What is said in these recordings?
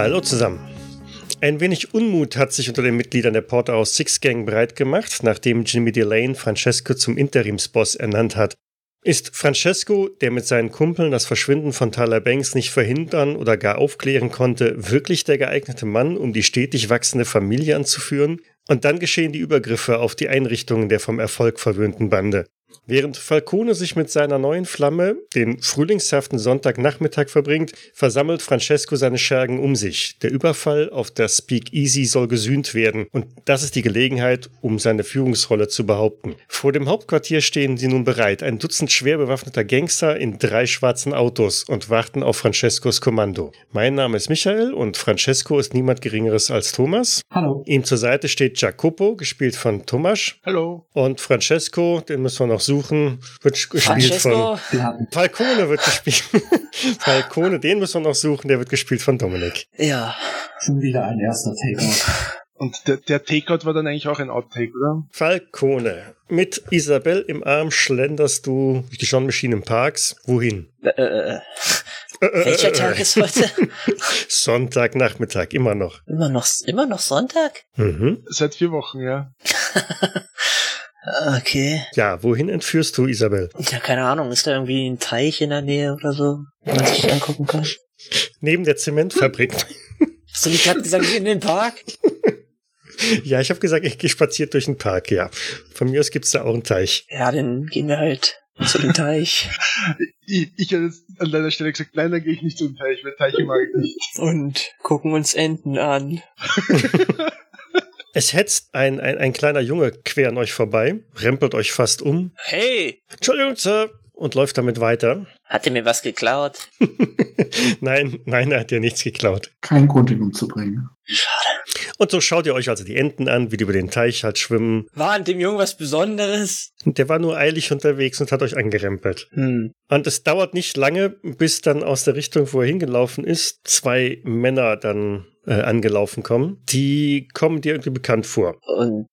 Hallo zusammen. Ein wenig Unmut hat sich unter den Mitgliedern der Porterhouse Six Gang breit gemacht, nachdem Jimmy Delane Francesco zum Interimsboss ernannt hat. Ist Francesco, der mit seinen Kumpeln das Verschwinden von Tyler Banks nicht verhindern oder gar aufklären konnte, wirklich der geeignete Mann, um die stetig wachsende Familie anzuführen? Und dann geschehen die Übergriffe auf die Einrichtungen der vom Erfolg verwöhnten Bande. Während Falcone sich mit seiner neuen Flamme den frühlingshaften Sonntagnachmittag verbringt, versammelt Francesco seine Schergen um sich. Der Überfall auf das Speakeasy soll gesühnt werden und das ist die Gelegenheit, um seine Führungsrolle zu behaupten. Vor dem Hauptquartier stehen sie nun bereit, ein Dutzend schwer bewaffneter Gangster in drei schwarzen Autos und warten auf Francescos Kommando. Mein Name ist Michael und Francesco ist niemand Geringeres als Thomas. Hallo. Ihm zur Seite steht Jacopo, gespielt von Tomasz. Hallo. Und Francesco, den müssen wir noch suchen, wird gespielt Francesco. von Falcone wird gespielt. Falcone, den müssen wir noch suchen, der wird gespielt von Dominik. Ja. Schon wieder ein erster Takeout. Und der, der Takeout war dann eigentlich auch ein Outtake, oder? Falcone. Mit Isabel im Arm schlenderst du durch die John Machine im Parks. Wohin? Äh, äh, äh. Äh, äh, Welcher äh, Tag ist heute? Sonntagnachmittag, immer noch. Immer noch, immer noch Sonntag? Mhm. Seit vier Wochen, ja. Okay. Ja, wohin entführst du Isabel? Ja, keine Ahnung. Ist da irgendwie ein Teich in der Nähe oder so, wo man sich angucken kann? Neben der Zementfabrik. Hast du nicht gerade gesagt, in den Park? ja, ich habe gesagt, ich gehe spaziert durch den Park, ja. Von mir aus gibt's da auch einen Teich. Ja, dann gehen wir halt zu dem Teich Ich, ich hätte jetzt an deiner Stelle gesagt, nein, dann gehe ich nicht zum Teich, weil Teiche mag ich nicht. und gucken uns Enten an. Es hetzt ein, ein, ein kleiner Junge quer an euch vorbei, rempelt euch fast um. Hey! Entschuldigung, Sir. Und läuft damit weiter. Hat er mir was geklaut? nein, nein, er hat dir nichts geklaut. Kein Grund, ihn umzubringen. Und so schaut ihr euch also die Enten an, wie die über den Teich halt schwimmen. War an dem Jungen was Besonderes? Und der war nur eilig unterwegs und hat euch angerempelt. Hm. Und es dauert nicht lange, bis dann aus der Richtung, wo er hingelaufen ist, zwei Männer dann äh, angelaufen kommen. Die kommen dir irgendwie bekannt vor. Und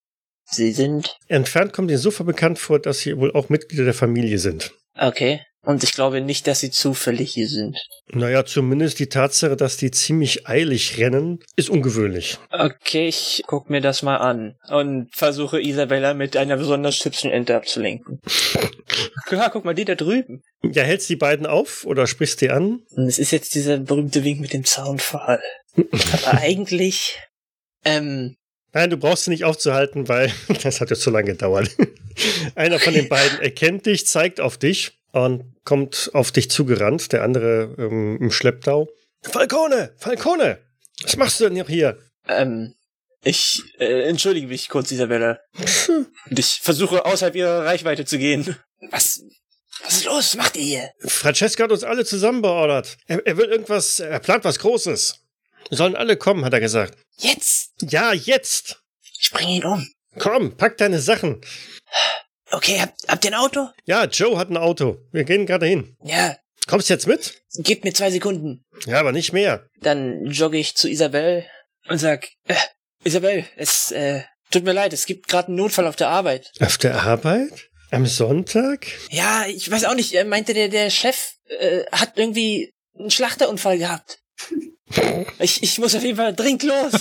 Sie sind? Entfernt kommt dir insofern bekannt vor, dass sie wohl auch Mitglieder der Familie sind. Okay. Und ich glaube nicht, dass Sie zufällig hier sind. Naja, zumindest die Tatsache, dass die ziemlich eilig rennen, ist ungewöhnlich. Okay, ich guck mir das mal an und versuche Isabella mit einer besonders hübschen Ente abzulenken. Ja, guck mal, die da drüben. Ja, hältst die beiden auf oder sprichst die an? Und es ist jetzt dieser berühmte Wink mit dem Zaunpfahl. Aber eigentlich, ähm, Nein, du brauchst sie nicht aufzuhalten, weil das hat jetzt zu lange gedauert. Einer von den beiden erkennt dich, zeigt auf dich und kommt auf dich zugerannt, der andere ähm, im Schlepptau. Falcone, Falcone, was machst du denn hier? ähm, ich äh, entschuldige mich kurz, Isabella. Und ich versuche außerhalb ihrer Reichweite zu gehen. Was? Was ist los? Was macht ihr hier? Francesca hat uns alle zusammen beordert. Er, er will irgendwas, er plant was Großes. Sollen alle kommen, hat er gesagt. Jetzt! Ja, jetzt! Ich bringe ihn um. Komm, pack deine Sachen. Okay, habt, habt ihr ein Auto? Ja, Joe hat ein Auto. Wir gehen gerade hin. Ja, Kommst jetzt mit? gebt mir zwei Sekunden. Ja, aber nicht mehr. Dann jogge ich zu Isabel und sag, äh, Isabel, es äh, tut mir leid, es gibt gerade einen Notfall auf der Arbeit. Auf der Arbeit? Am Sonntag? Ja, ich weiß auch nicht, er meinte, der, der Chef äh, hat irgendwie einen Schlachterunfall gehabt. Ich, ich muss auf jeden Fall dringend los.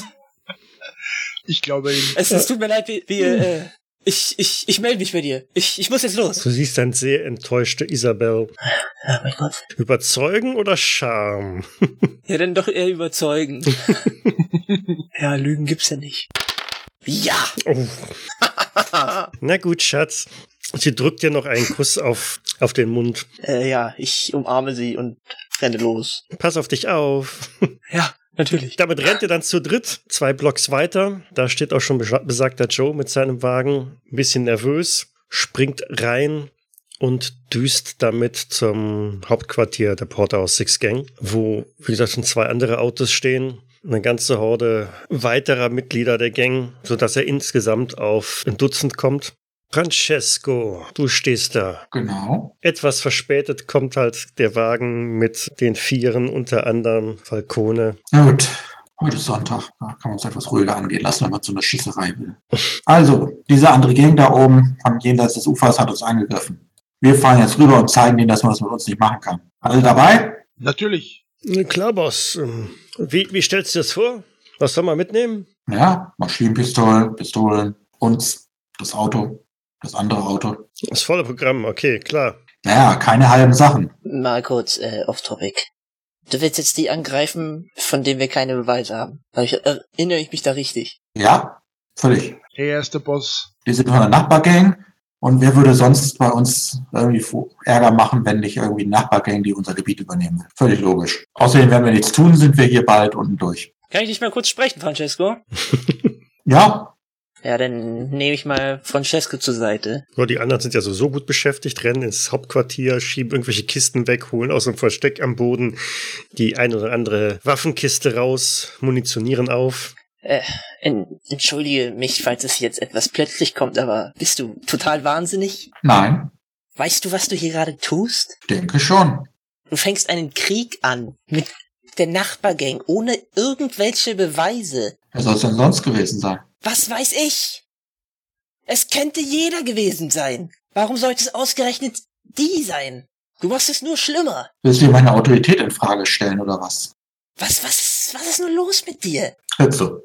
Ich glaube, ihm. Es, es tut mir leid, wir, wir äh, ich, ich, ich melde mich bei dir. Ich, ich muss jetzt los. Du siehst eine sehr enttäuschte Isabel. Ja, mein Gott. Überzeugen oder Charme? Ja, dann doch eher überzeugen. ja, Lügen gibt's ja nicht. Ja! Oh. Na gut, Schatz. Sie drückt dir noch einen Kuss auf, auf den Mund. Äh, ja, ich umarme sie und renne los. Pass auf dich auf. Ja, natürlich. Damit rennt ihr dann zu dritt, zwei Blocks weiter. Da steht auch schon besa- besagter Joe mit seinem Wagen, ein bisschen nervös, springt rein und düst damit zum Hauptquartier der Porterhouse Six Gang, wo, wie gesagt, schon zwei andere Autos stehen. Eine ganze Horde weiterer Mitglieder der Gang, sodass er insgesamt auf ein Dutzend kommt. Francesco, du stehst da. Genau. Etwas verspätet kommt halt der Wagen mit den Vieren, unter anderem Falcone. Na gut. Heute ist Sonntag. Da kann man uns etwas ruhiger angehen lassen, wenn man zu einer Schießerei will. Also, diese andere Gang da oben am jenseits des Ufers hat uns angegriffen. Wir fahren jetzt rüber und zeigen denen, dass man das mit uns nicht machen kann. Alle dabei? Natürlich. Klar, Boss. Ähm, Wie, wie stellst du das vor? Was soll man mitnehmen? Ja, Maschinenpistolen, Pistolen, uns, das Auto, das andere Auto. Das volle Programm, okay, klar. Naja, keine halben Sachen. Mal kurz äh, off-topic. Du willst jetzt die angreifen, von denen wir keine Beweise haben. Äh, erinnere ich mich da richtig? Ja, völlig. Er ist der Boss. Die sind von der Nachbargang. Und wer würde sonst bei uns irgendwie Ärger machen, wenn nicht irgendwie Nachbargang, die unser Gebiet übernehmen will? Völlig logisch. Außerdem werden wir nichts tun, sind wir hier bald unten durch. Kann ich dich mal kurz sprechen, Francesco? Ja, Ja, dann nehme ich mal Francesco zur Seite. Nur die anderen sind ja so, so gut beschäftigt, rennen ins Hauptquartier, schieben irgendwelche Kisten weg, holen aus dem Versteck am Boden die ein oder andere Waffenkiste raus, munitionieren auf. Äh, en entschuldige mich, falls es jetzt etwas plötzlich kommt, aber bist du total wahnsinnig? nein, Weißt du, was du hier gerade tust? denke schon. Du fängst einen Krieg an mit der Nachbargang ohne irgendwelche Beweise. Wer soll es denn sonst gewesen sein? Was weiß ich? Es könnte jeder gewesen sein. Warum sollte es ausgerechnet die sein? Du machst es nur schlimmer. Willst du meine Autorität in Frage stellen oder was? Was, was, was ist nur los mit dir? Also,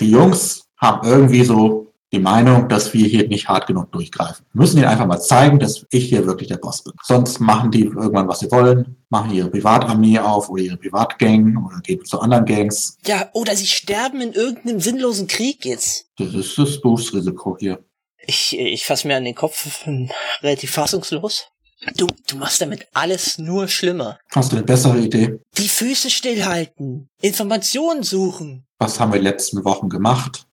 die Jungs haben irgendwie so die Meinung, dass wir hier nicht hart genug durchgreifen. Wir müssen ihnen einfach mal zeigen, dass ich hier wirklich der Boss bin. Sonst machen die irgendwann, was sie wollen, machen ihre Privatarmee auf oder ihre Privatgang oder gehen zu anderen Gangs. Ja, oder sie sterben in irgendeinem sinnlosen Krieg jetzt. Das ist das Berufsrisiko hier. Ich, ich fass mir an den Kopf, relativ fassungslos. Du, du machst damit alles nur schlimmer. Hast du eine bessere Idee? Die Füße stillhalten, Informationen suchen. Was haben wir in den letzten Wochen gemacht?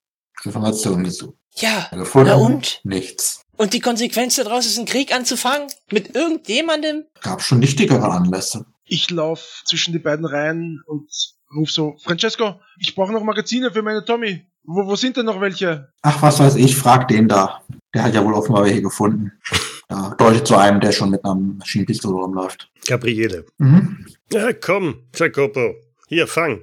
Informationen gesucht. Ja, Gefunden? na und? Nichts. Und die Konsequenz daraus ist, einen Krieg anzufangen? Mit irgendjemandem? Gab schon nichtigere Anlässe. Ich lauf zwischen die beiden Reihen und ruf so, Francesco, ich brauche noch Magazine für meine Tommy. Wo, wo sind denn noch welche? Ach, was weiß ich, frag den da. Der hat ja wohl offenbar welche gefunden. Da deutet zu einem, der schon mit einer Maschinenpistole rumläuft. Gabriele. Mhm. Ja, komm, Jacopo. Hier, fang.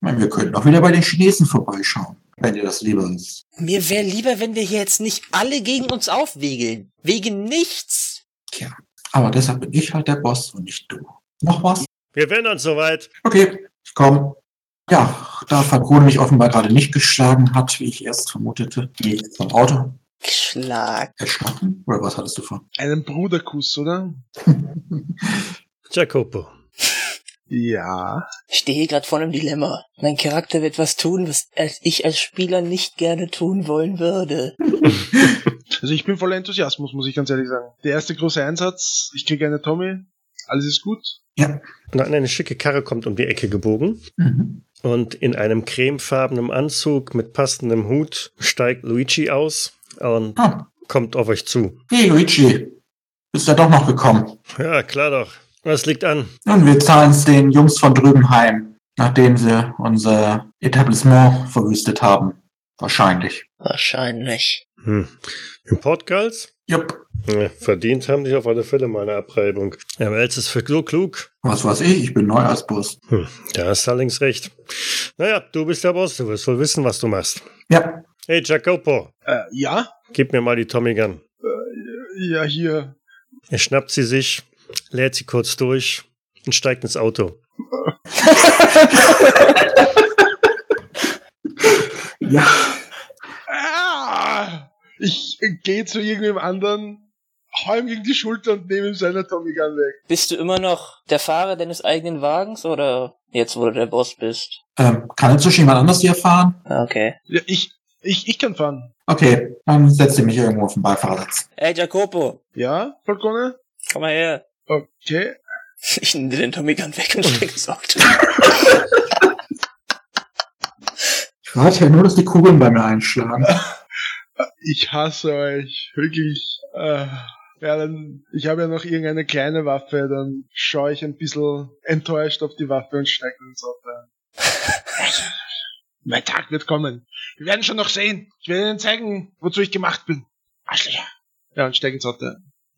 Meine, wir könnten auch wieder bei den Chinesen vorbeischauen, wenn dir das lieber ist. Mir wäre lieber, wenn wir hier jetzt nicht alle gegen uns aufwiegeln. Wegen nichts. Tja, aber deshalb bin ich halt der Boss und nicht du. Noch was? Wir wären dann soweit. Okay, ich komm. Ja, da Falcone mich offenbar gerade nicht geschlagen hat, wie ich erst vermutete, gehe ich zum Auto. Schlag. Erschlagen? Oder was hattest du vor? einen Bruderkuss, oder? Jacopo. Ja. Ich stehe gerade vor einem Dilemma. Mein Charakter wird was tun, was ich als Spieler nicht gerne tun wollen würde. Also ich bin voller Enthusiasmus, muss ich ganz ehrlich sagen. Der erste große Einsatz, ich kriege eine Tommy, alles ist gut. Ja. Und dann eine schicke Karre kommt um die Ecke gebogen. Mhm. Und in einem cremefarbenen Anzug mit passendem Hut steigt Luigi aus und Ah. kommt auf euch zu. Hey Luigi, bist ja doch noch gekommen. Ja, klar doch. Was liegt an? Nun, wir zahlen es den Jungs von drüben heim, nachdem sie unser Etablissement verwüstet haben. Wahrscheinlich. Wahrscheinlich. Hm. Importgals? Jupp. Ja, verdient haben die auf alle Fälle mal eine Abreibung. Aber jetzt ist für so klug. Was weiß ich, ich bin neu als Boss. Hm, da hast du allerdings recht. Naja, du bist der Boss, du wirst wohl wissen, was du machst. Ja, Hey, Jacopo, Äh, ja? gib mir mal die Tommy Gun. Ja, hier. Er schnappt sie sich, lädt sie kurz durch und steigt ins Auto. ja. Ah! Ich gehe zu irgendwem anderen, hau ihm gegen die Schulter und nehme ihm seine Tommy Gun weg. Bist du immer noch der Fahrer deines eigenen Wagens oder jetzt, wo du der Boss bist? Ähm, kann inzwischen jemand anders hier fahren? Ah, Okay. Ja, ich, ich, ich kann fahren. Okay, dann setze ich mich irgendwo auf den Beifahrersitz. Ey, Jacopo, Ja, Falcone? komm mal her. Okay. Ich nehme den Tommy Gun weg und steck ins Auto. Ich warte ja nur, dass die Kugeln bei mir einschlagen. Ich hasse euch. Wirklich. Äh, ja, dann, ich habe ja noch irgendeine kleine Waffe, dann schaue ich ein bisschen enttäuscht auf die Waffe und steige ins Auto ein. mein Tag wird kommen. Wir werden schon noch sehen. Ich werde Ihnen zeigen, wozu ich gemacht bin. Arschlöcher. Ja, und steig ins Auto.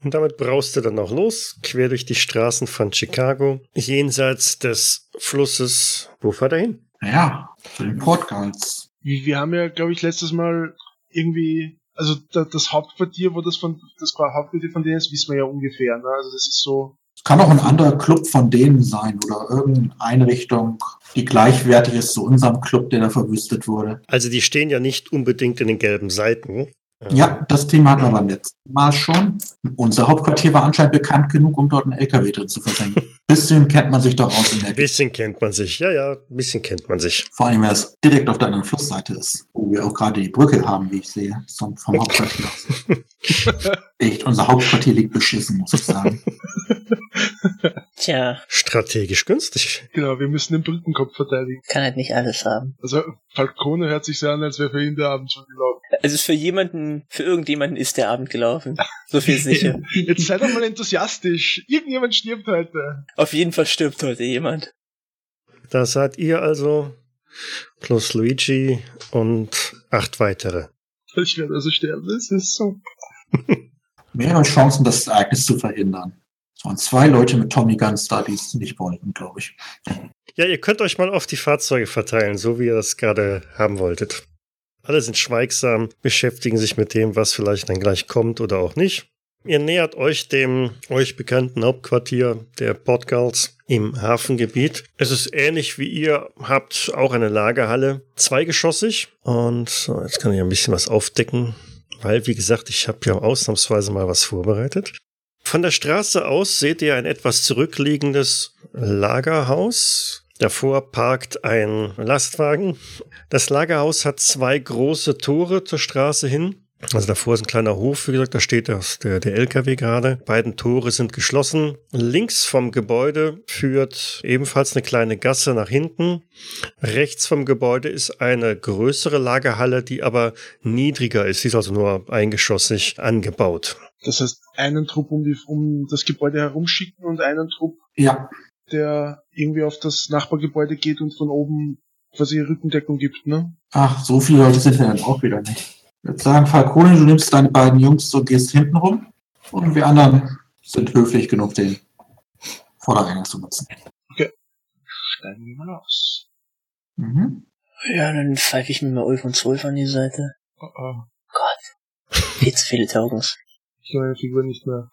Und damit braust er dann auch los, quer durch die Straßen von Chicago, jenseits des Flusses. Wo fährt er hin? Ja, zu den Portgals. Wir, wir haben ja, glaube ich, letztes Mal irgendwie, also da, das Hauptquartier, wo das von, das Hauptquartier von denen ist, wissen wir ja ungefähr, ne? Also das ist so, Es kann auch ein anderer Club von denen sein oder irgendeine Einrichtung, die gleichwertig ist zu unserem Club, der da verwüstet wurde. Also die stehen ja nicht unbedingt in den gelben Seiten. Ja, das Thema hatten wir beim letzten Mal schon. Unser Hauptquartier war anscheinend bekannt genug, um dort einen LKW drin zu versenken. Bisschen kennt man sich doch aus in der Ein bisschen kennt man sich. Ja, ja, ein bisschen kennt man sich. Vor allem, weil es direkt auf der anderen Flussseite ist, wo wir auch gerade die Brücke haben, wie ich sehe, vom, vom Hauptquartier aus. Echt, unser Hauptquartier liegt beschissen, muss ich sagen. Tja, Strategisch günstig. genau, wir müssen den Brückenkopf verteidigen. kann halt nicht alles haben. Also Falcone hört sich so an, als wäre für ihn der Abend schon gelaufen. Also für jemanden, für irgendjemanden ist der Abend gelaufen. So viel ist sicher. Jetzt sei doch mal enthusiastisch. Irgendjemand stirbt heute. Auf jeden Fall stirbt heute jemand. Da seid ihr also plus Luigi und acht weitere. Ich werde also sterben. Das ist so. Mehrere Chancen, das Ereignis zu verhindern. Es waren zwei Leute mit Tommy Guns da, die es nicht wollten, glaube ich. Ja, ihr könnt euch mal auf die Fahrzeuge verteilen, so wie ihr das gerade haben wolltet. Alle sind schweigsam, beschäftigen sich mit dem, was vielleicht dann gleich kommt oder auch nicht. Ihr nähert euch dem euch bekannten Hauptquartier der Portgals im Hafengebiet. Es ist ähnlich wie ihr habt auch eine Lagerhalle, zweigeschossig. Und so, jetzt kann ich ein bisschen was aufdecken, weil, wie gesagt, ich habe ja ausnahmsweise mal was vorbereitet. Von der Straße aus seht ihr ein etwas zurückliegendes Lagerhaus. Davor parkt ein Lastwagen. Das Lagerhaus hat zwei große Tore zur Straße hin. Also davor ist ein kleiner Hof, wie gesagt, da steht der, der LKW gerade. Beiden Tore sind geschlossen. Links vom Gebäude führt ebenfalls eine kleine Gasse nach hinten. Rechts vom Gebäude ist eine größere Lagerhalle, die aber niedriger ist. Sie ist also nur eingeschossig angebaut. Das heißt, einen Trupp um, die, um das Gebäude herumschicken und einen Trupp, Ja, der irgendwie auf das Nachbargebäude geht und von oben quasi Rückendeckung gibt, ne? ach, so viele Leute sind ja dann auch wieder nicht. Ich würde sagen, Falcone, du nimmst deine beiden Jungs so, gehst hinten rum und wir anderen sind höflich genug, den Vordereingang zu nutzen. Steigen wir mal aus. Mhm. Ja, dann pfeife ich mir mal Ulf und Zwölf an die Seite. Oh, oh. Gott. Viel zu viele Tokens. Ich kann meine Figur nicht mehr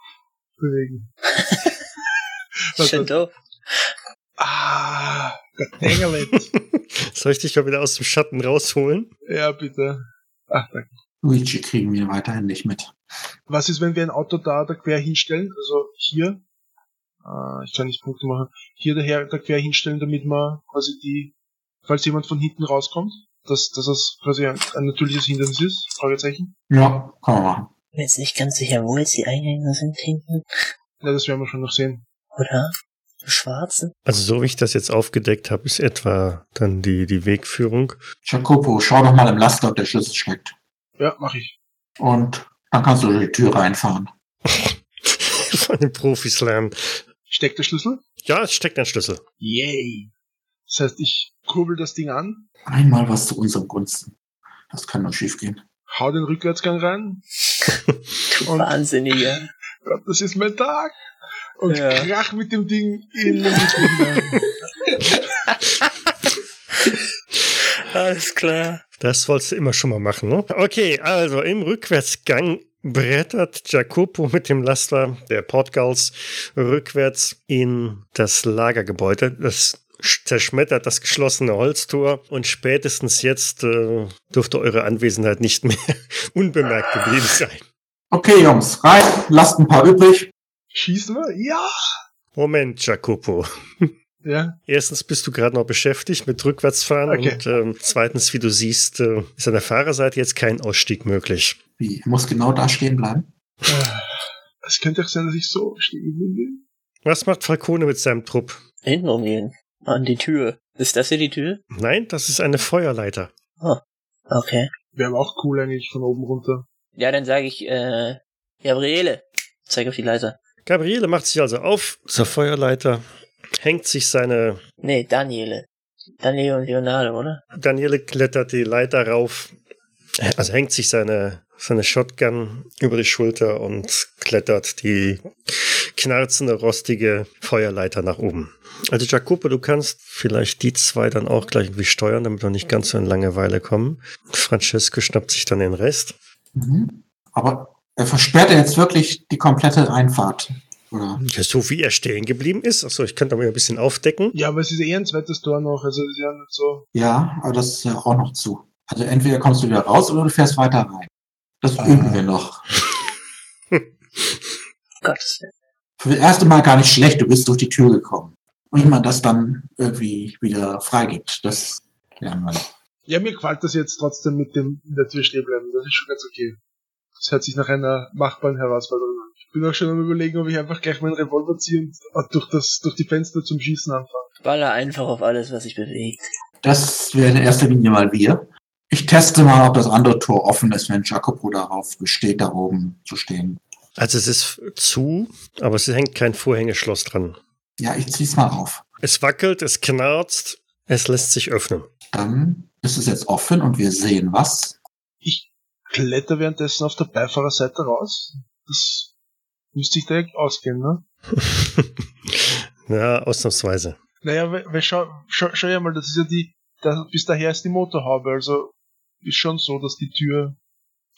bewegen. Doof. Ah, Gott. Soll ich dich mal wieder aus dem Schatten rausholen? Ja, bitte. Ach, danke. Luigi kriegen wir weiterhin nicht mit. Was ist, wenn wir ein Auto da, da quer hinstellen? Also hier. Ah, ich kann nicht Punkte machen. Hier daher da quer hinstellen, damit man quasi die, falls jemand von hinten rauskommt, dass, dass das quasi ein, ein natürliches Hindernis ist? Fragezeichen. Ja, kann man machen. Bin jetzt nicht ganz sicher, wo jetzt die Eingänge sind hinten. Ja, das werden wir schon noch sehen. Oder? Im Schwarzen? Also so wie ich das jetzt aufgedeckt habe, ist etwa dann die, die Wegführung. Jacopo, schau doch mal im Laster, ob der Schlüssel steckt. Ja, mach ich. Und dann kannst du durch die Tür reinfahren. Von den Profis lernen. Steckt der Schlüssel? Ja, es steckt ein Schlüssel. Yay. Das heißt, ich kurbel das Ding an, Einmal was zu unserem Gunsten. Das kann nur schief gehen. Hau den Rückwärtsgang rein. Und- Wahnsinniger. Gott, das ist mein Tag. Und Ja. krach mit dem Ding in den. Alles klar. Das wolltest du immer schon mal machen, ne? Okay, also im Rückwärtsgang brettert Jacopo mit dem Laster der Portgals rückwärts in das Lagergebäude. Das zerschmettert das geschlossene Holztor und spätestens jetzt äh, dürfte eure Anwesenheit nicht mehr unbemerkt geblieben sein. Okay, Jungs, rein, lasst ein paar übrig. Schießen wir? Ja! Moment, Jacopo. Ja. Erstens bist du gerade noch beschäftigt mit Rückwärtsfahren Okay. und ähm, zweitens, wie du siehst, äh, ist an der Fahrerseite jetzt kein Ausstieg möglich. Wie, muss genau da stehen bleiben? Es könnte auch sein, dass ich so stehen bin. Was macht Falcone mit seinem Trupp? Hinten rumgehen. An die Tür. Ist das hier die Tür? Nein, das ist eine Feuerleiter. Okay. Wäre aber auch cool eigentlich von oben runter. Ja, dann sage ich, äh, Gabriele. Zeig auf die Leiter. Gabriele macht sich also auf zur Feuerleiter, hängt sich seine. Nee, Daniele. Daniele und Leonardo, oder? Daniele klettert die Leiter rauf, also hängt sich seine seine Shotgun über die Schulter und klettert die knarzende, rostige Feuerleiter nach oben. Also Jacopo, du kannst vielleicht die zwei dann auch gleich irgendwie steuern, damit wir nicht ganz so in Langeweile kommen. Francesco schnappt sich dann den Rest. Mhm. Aber er versperrt er jetzt wirklich die komplette Einfahrt. Oder? Ja, so wie er stehen geblieben ist. Achso, ich könnte aber ein bisschen aufdecken. Ja, aber es ist eh ein zweites Tor noch, also ist ja nicht so. Ja, aber das ist ja auch noch zu. Also entweder kommst du wieder raus oder du fährst weiter rein. Das Ah. üben wir noch. Gottes Willen. Für das erste Mal gar nicht schlecht, du bist durch die Tür gekommen. Und wie man das dann irgendwie wieder freigibt, das lernen wir noch. Ja, mir gefällt das jetzt trotzdem mit dem in der Tür stehen bleiben. Das ist schon ganz okay. Das hört sich nach einer machbaren Herausforderung an. Ich bin auch schon am überlegen, ob ich einfach gleich meinen Revolver ziehe und äh, durch das, durch die Fenster zum Schießen anfange. Baller einfach auf alles, was sich bewegt. Das wäre in erster Linie mal wir. Ich teste mal, ob das andere Tor offen ist, wenn Jacopo darauf besteht, da oben zu stehen. Also es ist zu, aber es hängt kein Vorhängeschloss dran. Ja, ich zieh's mal auf. Es wackelt, es knarzt, es lässt sich öffnen. Dann ist es jetzt offen und wir sehen was. Ich kletter währenddessen auf der Beifahrerseite raus. Das müsste ich direkt ausgehen, ne? ja, ausnahmsweise. Naja, schau, schau, schau ja mal, das ist ja die, da, bis daher ist die Motorhaube, also ist schon so, dass die Tür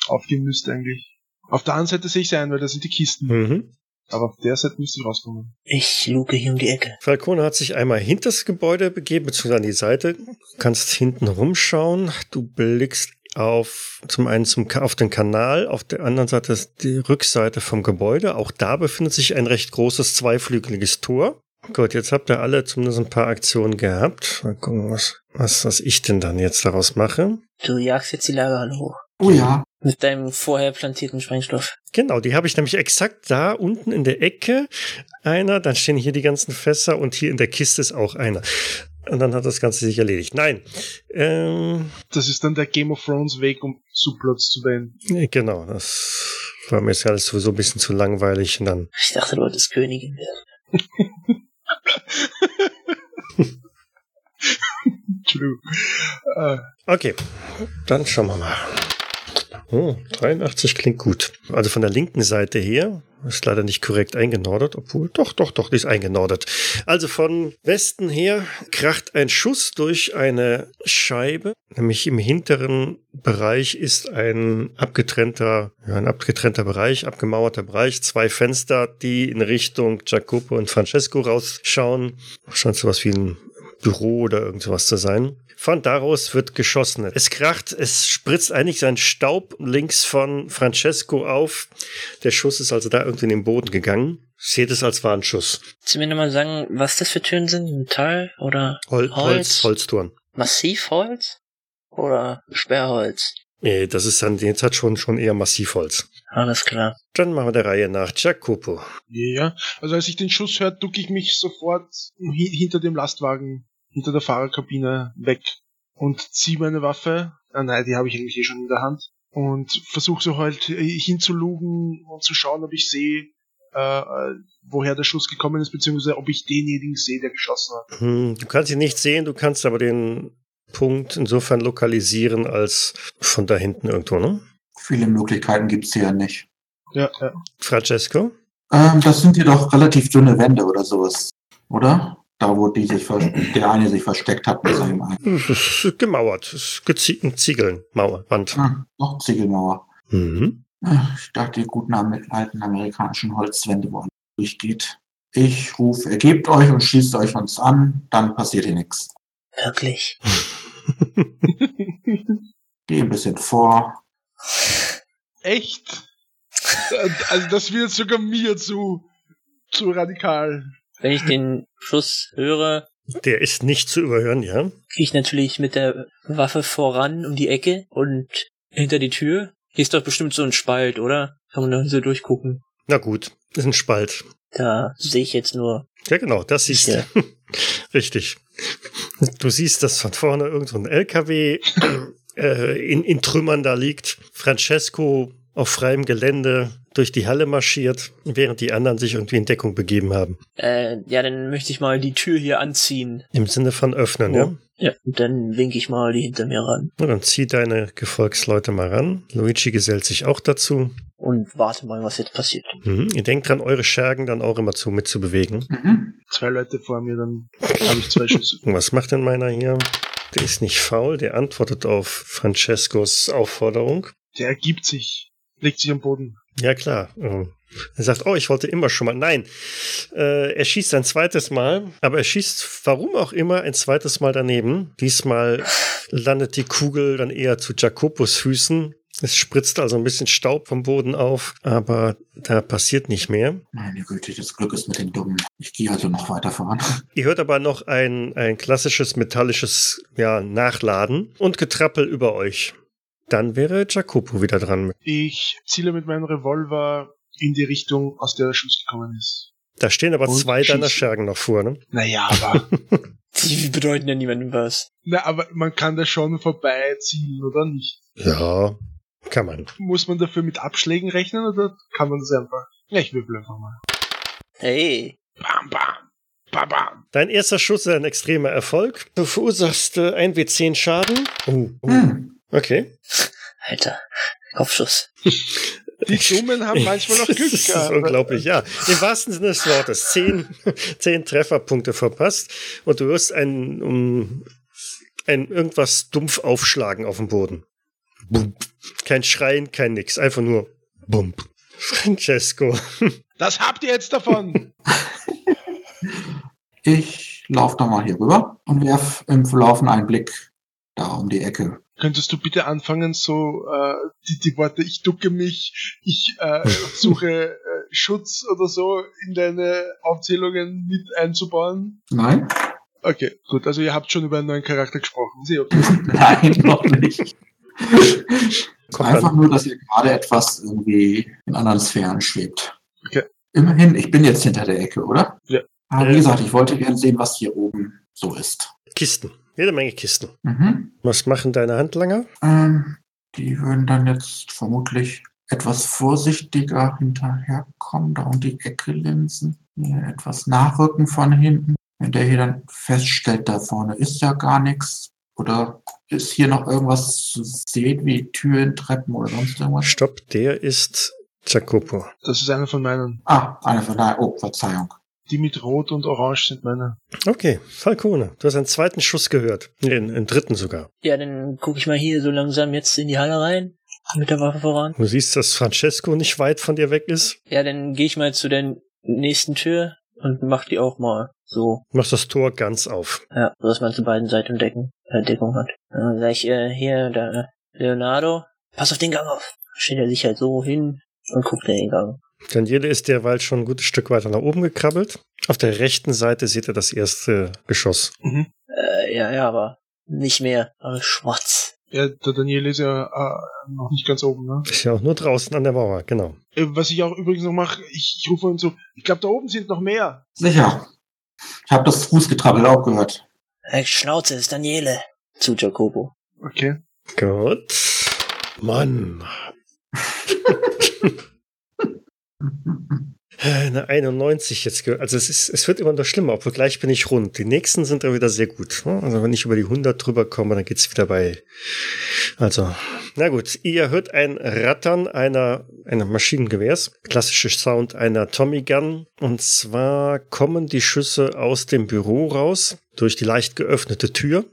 aufgehen müsste eigentlich. Auf der anderen Seite sehe ich sie ein, weil da sind die Kisten. Mhm. Aber auf der Seite müsste ich rauskommen. Ich luke hier um die Ecke. Falcone hat sich einmal hinter das Gebäude begeben, beziehungsweise an die Seite. Du kannst hinten rumschauen. Du blickst auf, zum einen zum, auf den Kanal, auf der anderen Seite ist die Rückseite vom Gebäude. Auch da befindet sich ein recht großes zweiflügeliges Tor. Gut, jetzt habt ihr alle zumindest ein paar Aktionen gehabt. Mal gucken, was, was, was ich denn dann jetzt daraus mache. Du jagst jetzt die Lagerhalle hoch. Oh ja, Mit deinem vorher plantierten Sprengstoff. Genau, die habe ich nämlich exakt da unten in der Ecke. Einer, dann stehen hier die ganzen Fässer und hier in der Kiste ist auch einer. Und dann hat das Ganze sich erledigt. Nein, ähm, Das ist dann der Game of Thrones Weg, um Subplots zu beenden. nee, genau, das war mir jetzt alles sowieso ein bisschen zu langweilig. Und dann, Ich dachte, du wolltest Königin werden. True. Äh, okay, dann schauen wir mal. Oh, 83 klingt gut. Also von der linken Seite her, ist leider nicht korrekt eingenordet, obwohl, doch, doch, doch, die ist eingenordet. Also von Westen her kracht ein Schuss durch eine Scheibe, nämlich im hinteren Bereich ist ein abgetrennter, ja, ein abgetrennter Bereich, abgemauerter Bereich, zwei Fenster, die in Richtung Jacopo und Francesco rausschauen. Scheint sowas wie ein Büro oder irgendwas zu sein. Von daraus wird geschossen. Es kracht, es spritzt eigentlich sein Staub links von Francesco auf. Der Schuss ist also da irgendwie in den Boden gegangen. Seht es als Warnschuss. Kannst du mir nochmal sagen, was das für Türen sind? Metall oder Hol Holz, Holz? Holztouren. Massivholz? Oder Sperrholz? Nee, das ist dann, jetzt hat schon, schon eher Massivholz. Alles klar. Dann machen wir der Reihe nach. Jacopo. ja, also als ich den Schuss höre, ducke ich mich sofort hi hinter dem Lastwagen, hinter der Fahrerkabine weg und ziehe meine Waffe. Ah nein, die habe ich eigentlich eh schon in der Hand. Und versuche so halt äh, hinzulugen und zu schauen, ob ich sehe, äh, äh, woher der Schuss gekommen ist, beziehungsweise ob ich denjenigen sehe, der geschossen hat. Hm, du kannst ihn nicht sehen, du kannst aber den Punkt insofern lokalisieren als von da hinten irgendwo, ne? viele Möglichkeiten gibt's hier ja nicht. Ja, ja. Francesco? Ähm, das sind hier doch relativ dünne Wände oder sowas, oder? Da, wo die sich der eine sich versteckt hat mit seinem einen. Es ist gemauert. Es ist gezi- ein Ziegeln, Mauer, Wand. Ah, noch Ziegelmauer. Mhm. Ich dachte, die guten alten amerikanischen Holzwände, wo alles durchgeht. Ich rufe, ergebt euch und schließt euch uns an, dann passiert hier nichts. Wirklich. Geh ein bisschen vor. Echt? Also das wird sogar mir zu, zu radikal. Wenn ich den Schuss höre, Der ist nicht zu überhören, ja. gehe ich natürlich mit der Waffe voran um die Ecke und hinter die Tür. Hier ist doch bestimmt so ein Spalt, oder? Kann man da so durchgucken. Na gut, ist ein Spalt. Da sehe ich jetzt nur. Ja, genau, das siehst Ja. du. Richtig. Du siehst, dass von vorne irgend so ein LKW äh, in, in Trümmern da liegt. Francesco auf freiem Gelände durch die Halle marschiert, während die anderen sich irgendwie in Deckung begeben haben. Äh, ja, dann möchte ich mal die Tür hier anziehen. Im Sinne von öffnen, Oh. ja? Ja. Und dann winke ich mal die hinter mir ran. Na, dann zieh deine Gefolgsleute mal ran. Luigi gesellt sich auch dazu. Und warte mal, was jetzt passiert. Mhm. Ihr denkt dran, eure Schergen dann auch immer zu mitzubewegen. Mhm. Zwei Leute vor mir, dann habe ich zwei Schüsse. Und was macht denn meiner hier? Der ist nicht faul, der antwortet auf Francescos Aufforderung. Der ergibt sich, legt sich am Boden. Ja, klar. Oh. Er sagt, oh, ich wollte immer schon mal. Nein, äh, er schießt ein zweites Mal, aber er schießt, warum auch immer, ein zweites Mal daneben. Diesmal landet die Kugel dann eher zu Jacopos Füßen. Es spritzt also ein bisschen Staub vom Boden auf, aber da passiert nicht mehr. Meine Güte, das Glück ist mit den Dummen. Ich gehe also noch weiter voran. Ihr hört aber noch ein, ein klassisches metallisches ja, Nachladen und Getrappel über euch. Dann wäre Jacopo wieder dran. Ich ziele mit meinem Revolver in die Richtung, aus der der Schuss gekommen ist. Da stehen aber Und zwei deiner schießen. Schergen noch vor, ne? Naja, aber, Die bedeuten ja niemandem was. na, aber man kann da schon vorbeizielen, oder nicht? Ja, kann man. Muss man dafür mit Abschlägen rechnen oder kann man das einfach? Ja, ich würfel einfach mal. Hey. Bam, bam, bam, bam. Dein erster Schuss ist ein extremer Erfolg. Du verursachst äh, 1W10 Schaden. Oh, oh. Hm. Okay. Alter. Kopfschuss. Die Dummen haben manchmal noch Glück Das ist gehabt. unglaublich, ja. Im wahrsten Sinne des Wortes. Zehn, zehn Trefferpunkte verpasst und du wirst ein, um, ein irgendwas dumpf aufschlagen auf dem Boden. Bump. Kein Schreien, kein Nix. Einfach nur Bump. Francesco. Das habt ihr jetzt davon. Ich laufe da mal hier rüber und werf im Verlaufen einen Blick da um die Ecke. Könntest du bitte anfangen, so äh, die, die Worte, ich ducke mich, ich äh, suche äh, Schutz oder so in deine Aufzählungen mit einzubauen? Nein? Okay, gut, also ihr habt schon über einen neuen Charakter gesprochen. Okay. Nein, noch nicht. Kommt Einfach dann. nur, dass ihr gerade etwas irgendwie in anderen Sphären schwebt. Okay. Immerhin, ich bin jetzt hinter der Ecke, oder? Ja. Aber Äh. wie gesagt, ich wollte gerne sehen, was hier oben so ist. Kisten. Jede Menge Kisten. Mhm. Was machen deine Handlanger? Ähm, die würden dann jetzt vermutlich etwas vorsichtiger hinterherkommen, da um die Ecke linsen, mir etwas nachrücken von hinten. Wenn der hier dann feststellt, da vorne ist ja gar nichts. Oder ist hier noch irgendwas zu sehen, wie Türen, Treppen oder sonst irgendwas? Stopp, der ist Jacopo. Das ist einer von meinen. Ah, eine von daher. Oh, Verzeihung. Die mit Rot und Orange sind meine. Okay, Falcone. Du hast einen zweiten Schuss gehört. Nee, einen, einen dritten sogar. Ja, dann gucke ich mal hier so langsam jetzt in die Halle rein. Mit der Waffe voran. Du siehst, dass Francesco nicht weit von dir weg ist. Ja, dann gehe ich mal zu der nächsten Tür und mach die auch mal so. Du machst das Tor ganz auf. Ja, so dass man zu beiden Seiten Decken, äh, Deckung hat. Dann sag ich, äh, hier, da, äh, Leonardo, pass auf den Gang auf. Steht er sich halt so hin und guckt in den Gang. Daniele ist derweil schon ein gutes Stück weiter nach oben gekrabbelt. Auf der rechten Seite seht ihr das erste Geschoss. Äh, ja, ja, aber nicht mehr. Aber schwarz. Ja, der Daniel ist ja äh, noch nicht ganz oben, ne? Ist ja auch nur draußen an der Mauer, genau. Äh, Was ich auch übrigens noch mache, ich, ich rufe ihm so, ich glaube, da oben sind noch mehr. Sicher. Ich habe das Fußgetrabbel auch gehört. Äh, Schnauze ist Daniele. Zu Jacopo. Okay. Gut. Mann. Eine 91 jetzt. Also es ist, es wird immer noch schlimmer, obwohl gleich bin ich rund. Die nächsten sind da wieder sehr gut. ne? Also wenn ich über die 100 drüber komme, dann geht's wieder bei. Also, na gut. Ihr hört ein Rattern einer, einer Maschinengewehrs. Klassischer Sound einer Tommy Gun. Und zwar kommen die Schüsse aus dem Büro raus, durch die leicht geöffnete Tür.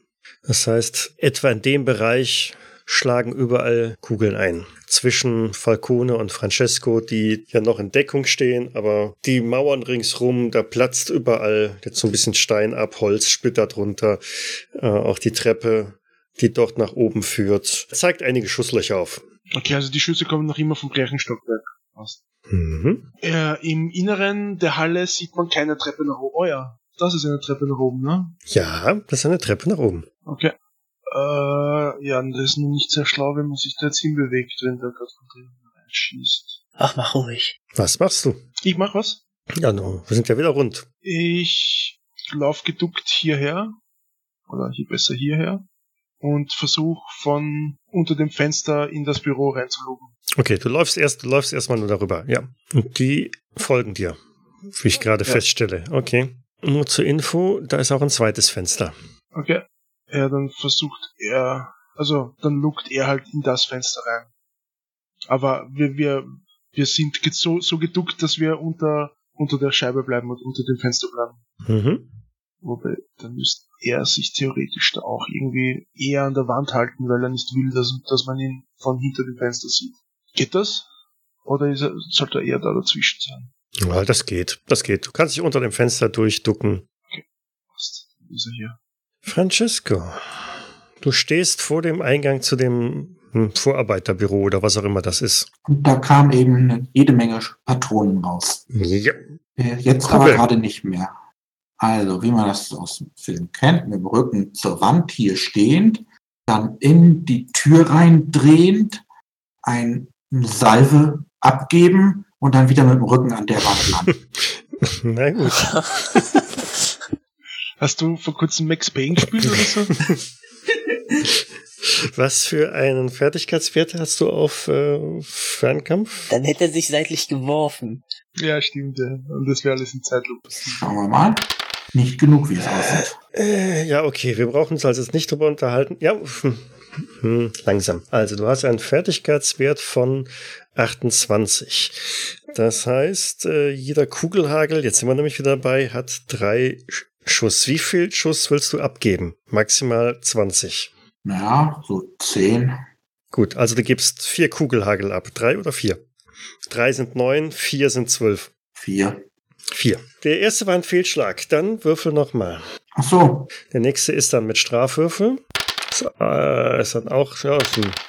Das heißt, etwa in dem Bereich schlagen überall Kugeln ein. Zwischen Falcone und Francesco, die ja noch in Deckung stehen, aber die Mauern ringsrum, da platzt überall jetzt so ein bisschen Stein ab, Holz splittert runter, äh, auch die Treppe, die dort nach oben führt, zeigt einige Schusslöcher auf. Okay, also die Schüsse kommen noch immer vom gleichen Stockwerk. Passt. Mhm. Äh, Im Inneren der Halle sieht man keine Treppe nach oben. Oh ja, das ist eine Treppe nach oben, ne? Ja, das ist eine Treppe nach oben. Okay. Äh, ja, das ist nun nicht sehr schlau, wenn man sich da jetzt hinbewegt, wenn der gerade von drinnen reinschießt. Ach, mach ruhig. Was machst du? Ich mach was. Ja, no, wir sind ja wieder rund. Ich lauf geduckt hierher. Oder hier besser hierher. und versuche von unter dem Fenster in das Büro reinzulugen. Okay, du läufst erst, du läufst erstmal nur darüber, ja. Und die folgen dir, wie ich gerade Ja. feststelle. Okay. Nur zur Info, da ist auch ein zweites Fenster. Okay. Ja, dann versucht er, also dann lugt er halt in das Fenster rein. Aber wir, wir, wir sind so, so geduckt, dass wir unter, unter der Scheibe bleiben und unter dem Fenster bleiben. Mhm. Wobei, dann müsste er sich theoretisch da auch irgendwie eher an der Wand halten, weil er nicht will, dass, dass man ihn von hinter dem Fenster sieht. Geht das? Oder ist er, sollte er eher da dazwischen sein? Ja, das geht, das geht. Du kannst dich unter dem Fenster durchducken. Passt. Dann Ist er hier? Francesco, du stehst vor dem Eingang zu dem hm, Vorarbeiterbüro oder was auch immer das ist. Und da kam eben eine- jede Menge Patronen raus. Ja. Äh, Jetzt Cool. aber gerade nicht mehr. Also, wie man das aus dem Film kennt, mit dem Rücken zur Wand hier stehend, dann in die Tür reindrehend, ein Salve abgeben und dann wieder mit dem Rücken an der Wand landen. Na gut. Hast du vor kurzem Max Payne gespielt oder so? Was für einen Fertigkeitswert hast du auf äh, Fernkampf? Dann hätte er sich seitlich geworfen. ja, stimmt, ja. Und das wäre alles in Zeitlupe. Schauen wir mal. Nicht genug, wie es aussieht. Äh, ja, okay, wir brauchen uns also jetzt nicht drüber unterhalten. Ja, hm, hm, langsam. Also, du hast einen Fertigkeitswert von 28. Das heißt, äh, jeder Kugelhagel, jetzt sind wir nämlich wieder dabei, hat drei Schuss. Wie viel Schuss willst du abgeben? Maximal 20. Ja, so zehn. Gut, also du gibst vier Kugelhagel ab. Drei oder vier? Drei sind neun, vier sind zwölf. Vier. Vier. Der erste war ein Fehlschlag. Dann würfel nochmal. Ach so. Der nächste ist dann mit Strafwürfel. So, äh, ist dann auch. Ja,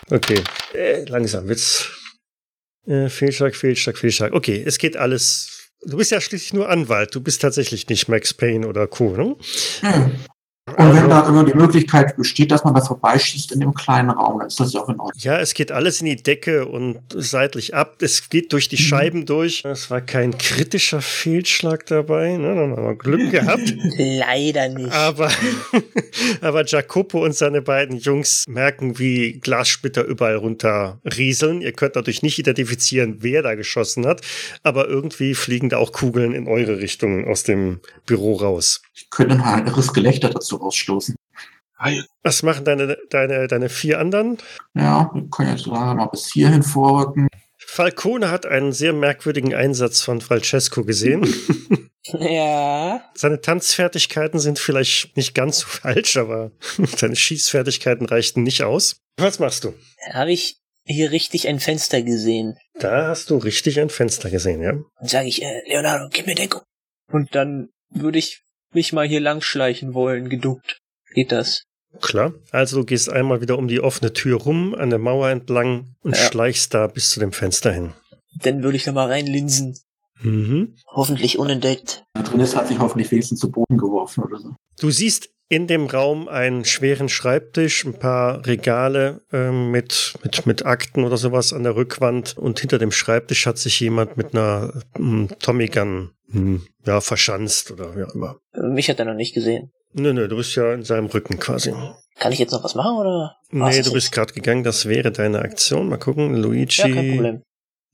okay. Äh, langsam wird's. Äh, Fehlschlag, Fehlschlag, Fehlschlag. Okay, es geht alles. Du bist ja schließlich nur Anwalt. Du bist tatsächlich nicht Max Payne oder Co. Ne? Nö. Und wenn da immer die Möglichkeit besteht, dass man da vorbeischießt in dem kleinen Raum, dann ist das ja auch in Ordnung. Ja, es geht alles in die Decke und seitlich ab. Es geht durch die Mhm. Scheiben durch. Es war kein kritischer Fehlschlag dabei. Ne? Dann haben wir Glück gehabt. Leider nicht. Aber, aber Jacopo und seine beiden Jungs merken, wie Glassplitter überall runter rieseln. Ihr könnt natürlich nicht identifizieren, wer da geschossen hat, aber irgendwie fliegen da auch Kugeln in eure Richtung aus dem Büro raus. Ich könnte ein heiteres Gelächter dazu ausstoßen. Was machen deine, deine, deine vier anderen? Ja, wir können jetzt langsam mal bis hierhin vorrücken. Falcone hat einen sehr merkwürdigen Einsatz von Francesco gesehen. Ja. Seine Tanzfertigkeiten sind vielleicht nicht ganz so falsch, aber seine Schießfertigkeiten reichten nicht aus. Was machst du? Habe ich hier richtig ein Fenster gesehen. Da hast du richtig ein Fenster gesehen, ja? Und sage ich, äh, Leonardo, gib mir Deckung. Und dann würde ich mich mal hier langschleichen wollen, geduckt. Geht das? Klar. Also du gehst einmal wieder um die offene Tür rum, an der Mauer entlang und Ja. schleichst da bis zu dem Fenster hin. Dann würde ich da mal reinlinsen. Mhm. Hoffentlich unentdeckt. Da drin ist, hat sich hoffentlich wenigstens zu Boden geworfen oder so. Du siehst in dem Raum einen schweren Schreibtisch, ein paar Regale ähm, mit, mit, mit Akten oder sowas an der Rückwand und hinter dem Schreibtisch hat sich jemand mit einer ähm, Tommy Gun hm, ja, verschanzt oder wie auch immer. Mich hat er noch nicht gesehen. Nö, nö, du bist ja in seinem Rücken quasi. Kann ich jetzt noch was machen oder? war's Nee, du bist gerade gegangen, das wäre deine Aktion. Mal gucken, Luigi. Ja, kein Problem.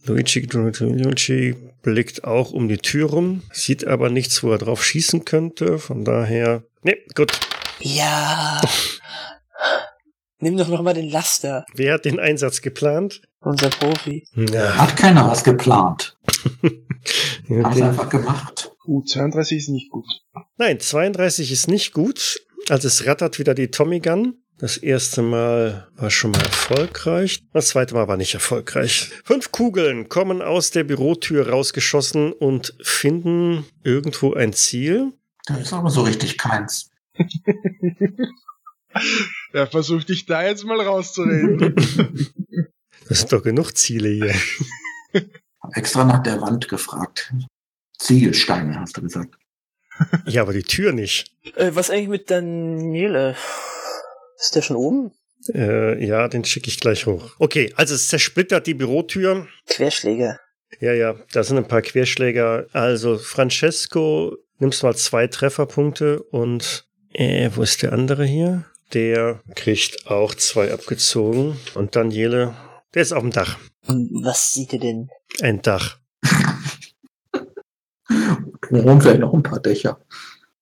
Luigi, Luigi blickt auch um die Tür rum, sieht aber nichts, wo er drauf schießen könnte. Von daher. Nee, gut. Ja. Nimm doch noch mal den Laster. Wer hat den Einsatz geplant? Unser Profi. Ja, Hat keiner was geplant. Haben es den, einfach gemacht. gut, 32 ist nicht gut. nein, 32 ist nicht gut. Also es rattert wieder die Tommy Gun. Das erste Mal war schon mal erfolgreich. Das zweite Mal war nicht erfolgreich. Fünf Kugeln kommen aus der Bürotür rausgeschossen und finden irgendwo ein Ziel. Da ist aber so richtig keins. Ja, versuch dich da jetzt mal rauszureden. Das sind doch genug Ziele hier. Hab extra nach der Wand gefragt. Ziegelsteine, hast du gesagt. Ja, aber die Tür nicht. Äh, was eigentlich mit Daniele? Ist der schon oben? Äh, ja, den schicke ich gleich hoch. Okay, also es zersplittert die Bürotür. Querschläger. Ja, ja, da sind ein paar Querschläger. Also Francesco, nimmst mal zwei Trefferpunkte und äh, wo ist der andere hier? der kriegt auch zwei abgezogen. Und Daniele, der ist auf dem Dach. Was sieht er denn? Ein Dach. Drumherum vielleicht noch ein paar Dächer.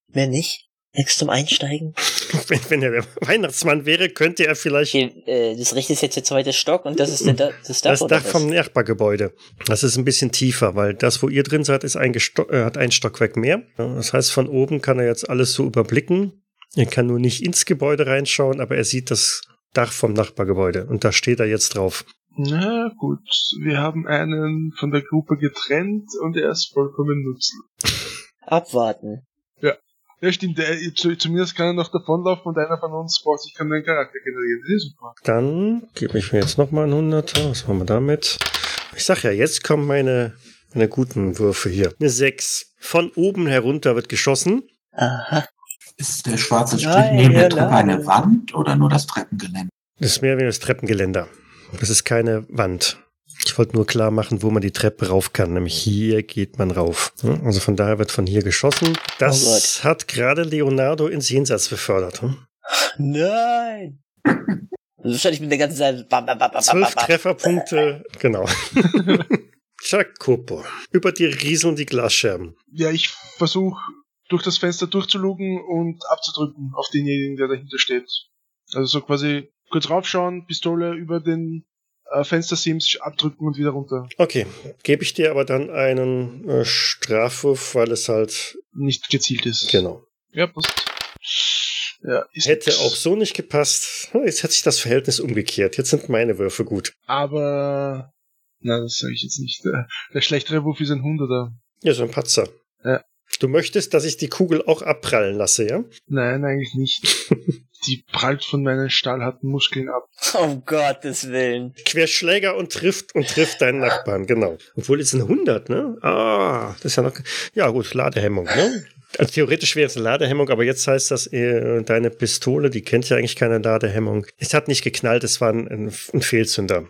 Mehr nicht? Nix zum Einsteigen? Wenn, wenn er der Weihnachtsmann wäre, könnte er vielleicht Okay, äh, das rechte ist jetzt der zweite Stock und das ist der, Da- das Dach, das Dach vom Nachbargebäude. Das ist ein bisschen tiefer, weil das, wo ihr drin seid, ist ein Gesto äh, hat ein Stockwerk mehr. Das heißt, von oben kann er jetzt alles so überblicken. Er kann nur nicht ins Gebäude reinschauen, aber er sieht das Dach vom Nachbargebäude und da steht er jetzt drauf. Na gut, wir haben einen von der Gruppe getrennt und er ist vollkommen nutzlos. Abwarten. Ja, stimmt, der, zu, zumindest kann er noch davonlaufen und einer von uns braucht sich keinen neuen Charakter generieren. Das ist super. Dann gebe ich mir jetzt nochmal einen Hunderter. Was machen wir damit? Ich sag ja, jetzt kommen meine, meine guten Würfe hier. Eine 6. Von oben herunter wird geschossen. Aha. Ist der schwarze Strich Nein, neben der ja, Treppe nein. eine Wand oder nur das Treppengelände? Das ist mehr wie das Treppengeländer. Das ist keine Wand. Ich wollte nur klar machen, wo man die Treppe rauf kann. Nämlich hier geht man rauf. Ja, Also von daher wird von hier geschossen. Oh Das Gott. hat gerade Leonardo ins Jenseits befördert. hm? Nein! Also wahrscheinlich mit der ganzen Seite. Bam, bam, bam, bam, bam, Zwölf. Trefferpunkte. Genau. Jacopo. Über dir rieseln die Glasscherben. Ja, ich versuche durch das Fenster durchzulugen und abzudrücken auf denjenigen, der dahinter steht. Also so quasi kurz raufschauen, Pistole über den äh, Fenstersims abdrücken und wieder runter. Okay, gebe ich dir aber dann einen äh, Strafwurf, weil es halt, Nicht gezielt ist. genau. Ja, passt. Ja, Hätte nix. auch so nicht gepasst. Hm, Jetzt hat sich das Verhältnis umgekehrt. Jetzt sind meine Würfe gut. Aber, na, das sage ich jetzt nicht. Der, der schlechtere Wurf ist ein Hunderter. Ja, so ein Patzer. Ja. Du möchtest, dass ich die Kugel auch abprallen lasse, ja? Nein, eigentlich nicht. Die prallt von meinen stahlharten Muskeln ab. Um Gottes Willen. Querschläger und trifft und trifft deinen Nachbarn, genau. Obwohl es sind 100, ne? Ah, das ist ja noch. Ja, gut, Ladehemmung, ne? Also theoretisch wäre es eine Ladehemmung, aber jetzt heißt das, äh, deine Pistole, die kennt ja eigentlich keine Ladehemmung. Es hat nicht geknallt, es war ein, ein, Fehlzünder.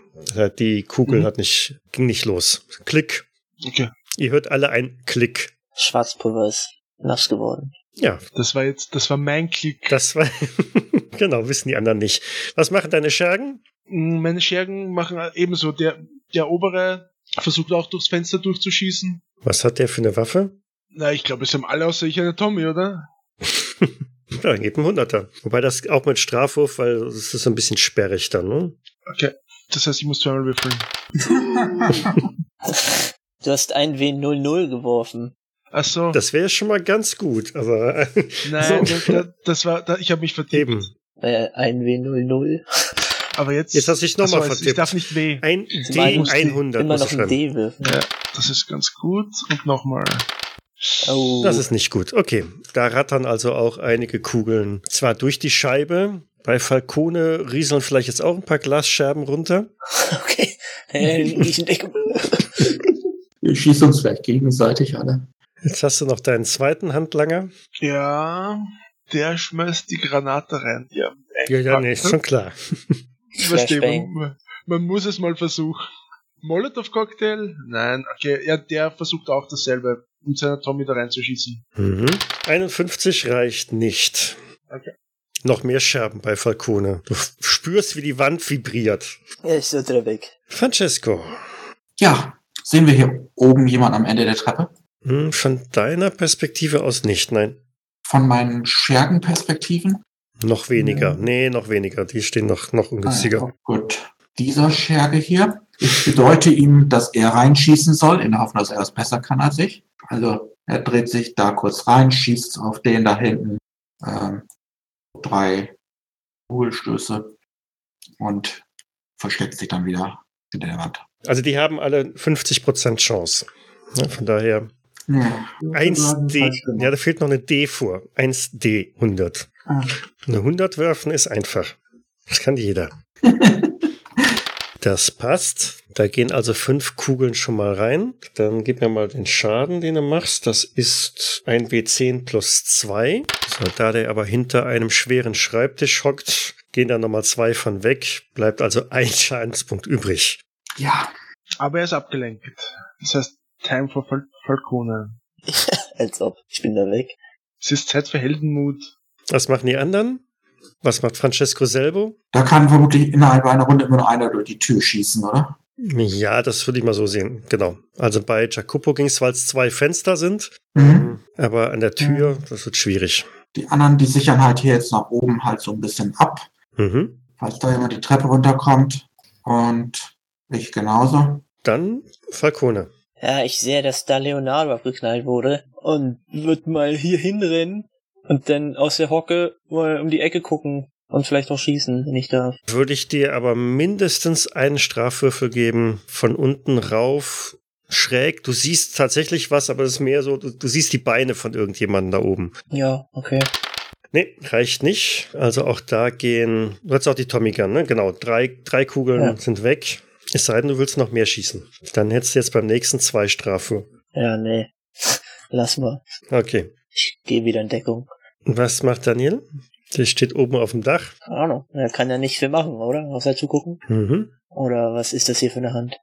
Die Kugel Mhm. hat nicht, ging nicht los. Klick. Okay. Ihr hört alle ein Klick. Schwarzpulver ist nass geworden. Ja, Das war jetzt, das war mein Klick. das war. genau, wissen die anderen nicht. Was machen deine Schergen? Mm, Meine Schergen machen ebenso. Der, der obere versucht auch durchs Fenster durchzuschießen. Was hat der für eine Waffe? Na, ich glaube, es haben alle außer ich eine Tommy, oder? Ja, dann geht ein Hunderter. Wobei das auch mit Strafwurf, weil es ist so ein bisschen sperrig dann, ne? Okay. Das heißt, ich muss zweimal würfeln. Du hast ein W00 geworfen. Ach so. Das wäre schon mal ganz gut, aber Nein, das, das, das war, da, ich habe mich vertippt. eben. Äh, ein W00. Aber jetzt. Jetzt hast du dich noch Ach so, mal es- Ich vertippt. darf nicht weh. Ein Zumal musst du D100 Immer noch ich ein. D würfen. Ja, das ist ganz gut. Und nochmal. Oh. Das ist nicht gut. Okay, da rattern also auch einige Kugeln zwar durch die Scheibe. Bei Falcone rieseln vielleicht jetzt auch ein paar Glasscherben runter. okay. Äh, ich entdecke. Wir schießen uns vielleicht gegenseitig alle. Jetzt hast du noch deinen zweiten Handlanger. Ja, der schmeißt die Granate rein. Ja, Ja, ja, nee, ist schon klar. Flashbang. man, man muss es mal versuchen. Molotov-Cocktail? Nein, okay. Ja, der versucht auch dasselbe, mit seiner Tommy da reinzuschießen. Mhm. 51 reicht nicht. Okay. Noch mehr Scherben bei Falcone. Du spürst, wie die Wand vibriert. Ja, ich sollte weg. Francesco, Ja, sehen wir hier oben jemand am Ende der Treppe? Hm, von deiner Perspektive aus nicht, nein. Von meinen Schergenperspektiven? Noch weniger. Ja. Nee, noch weniger. Die stehen noch, noch ungünstiger. Ah, gut. Dieser Scherge hier. Ich bedeute ihm, dass er reinschießen soll, in der Hoffnung, dass er das besser kann als ich. Also er dreht sich da kurz rein, schießt auf den da hinten. Ähm, drei Kugelstöße und versteckt sich dann wieder hinter der Wand. Also die haben alle 50% Chance. Ja, von daher Ja, 1D. Ja, da fehlt noch eine D vor. 1D 100. Ah. Eine 100 werfen ist einfach. Das kann jeder. Das passt. Da gehen also fünf Kugeln schon mal rein. Dann gib mir mal den Schaden, den du machst. Das ist ein W10 plus zwei. So, da der aber hinter einem schweren Schreibtisch hockt, gehen da nochmal zwei von weg. Bleibt also ein Schadenspunkt übrig. Ja, Aber er ist abgelenkt. Das heißt, Time for Fal Falcone. Als ob. Ich bin da weg. Es ist Zeit für Heldenmut. Was machen die anderen? Was macht Francesco selber? Da kann vermutlich innerhalb einer Runde immer nur einer durch die Tür schießen, oder? Ja, das würde ich mal so sehen. Genau. Also bei Jacopo ging es, weil es zwei Fenster sind. Mhm. Aber an der Tür, das wird schwierig. Die anderen, die sichern halt hier jetzt nach oben halt so ein bisschen ab, Mhm. falls da jemand die Treppe runterkommt. Und ich genauso. Dann Falcone. Ja, ich sehe, dass da Leonardo abgeknallt wurde und wird mal hier hinrennen und dann aus der Hocke mal um die Ecke gucken und vielleicht auch schießen, wenn ich darf. Würde ich dir aber mindestens einen Strafwürfel geben, von unten rauf, schräg. Du siehst tatsächlich was, aber es ist mehr so, du, du siehst die Beine von irgendjemandem da oben. Ja, okay. Nee, reicht nicht. Also auch da gehen, du hast auch die Tommy Gun, ne? Genau, drei, drei Kugeln Ja. sind weg. Es sei denn, du willst noch mehr schießen. Dann hättest du jetzt beim nächsten zwei Strafe. Ja, nee. Lass mal. Okay. Ich gehe wieder in Deckung. Was macht Daniel? Der steht oben auf dem Dach. Keine Ahnung. Er kann ja nicht viel machen, oder? Außer zugucken. Mhm. Oder was ist das hier für eine Hand?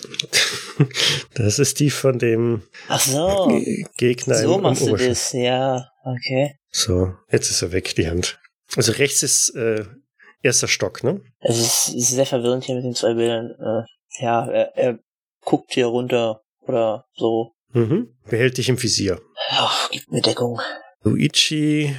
Das ist die von dem Ach so. Ge- Gegner So im, machst im du das. Ja, okay. So, jetzt ist er weg, die Hand. Also rechts ist äh, erster Stock, ne? Es ist, ist sehr verwirrend hier mit den zwei Bildern. Äh, ja, er, er guckt hier runter oder so. Mhm. Behält dich im Visier. Ach, gib mir Deckung. Luigi,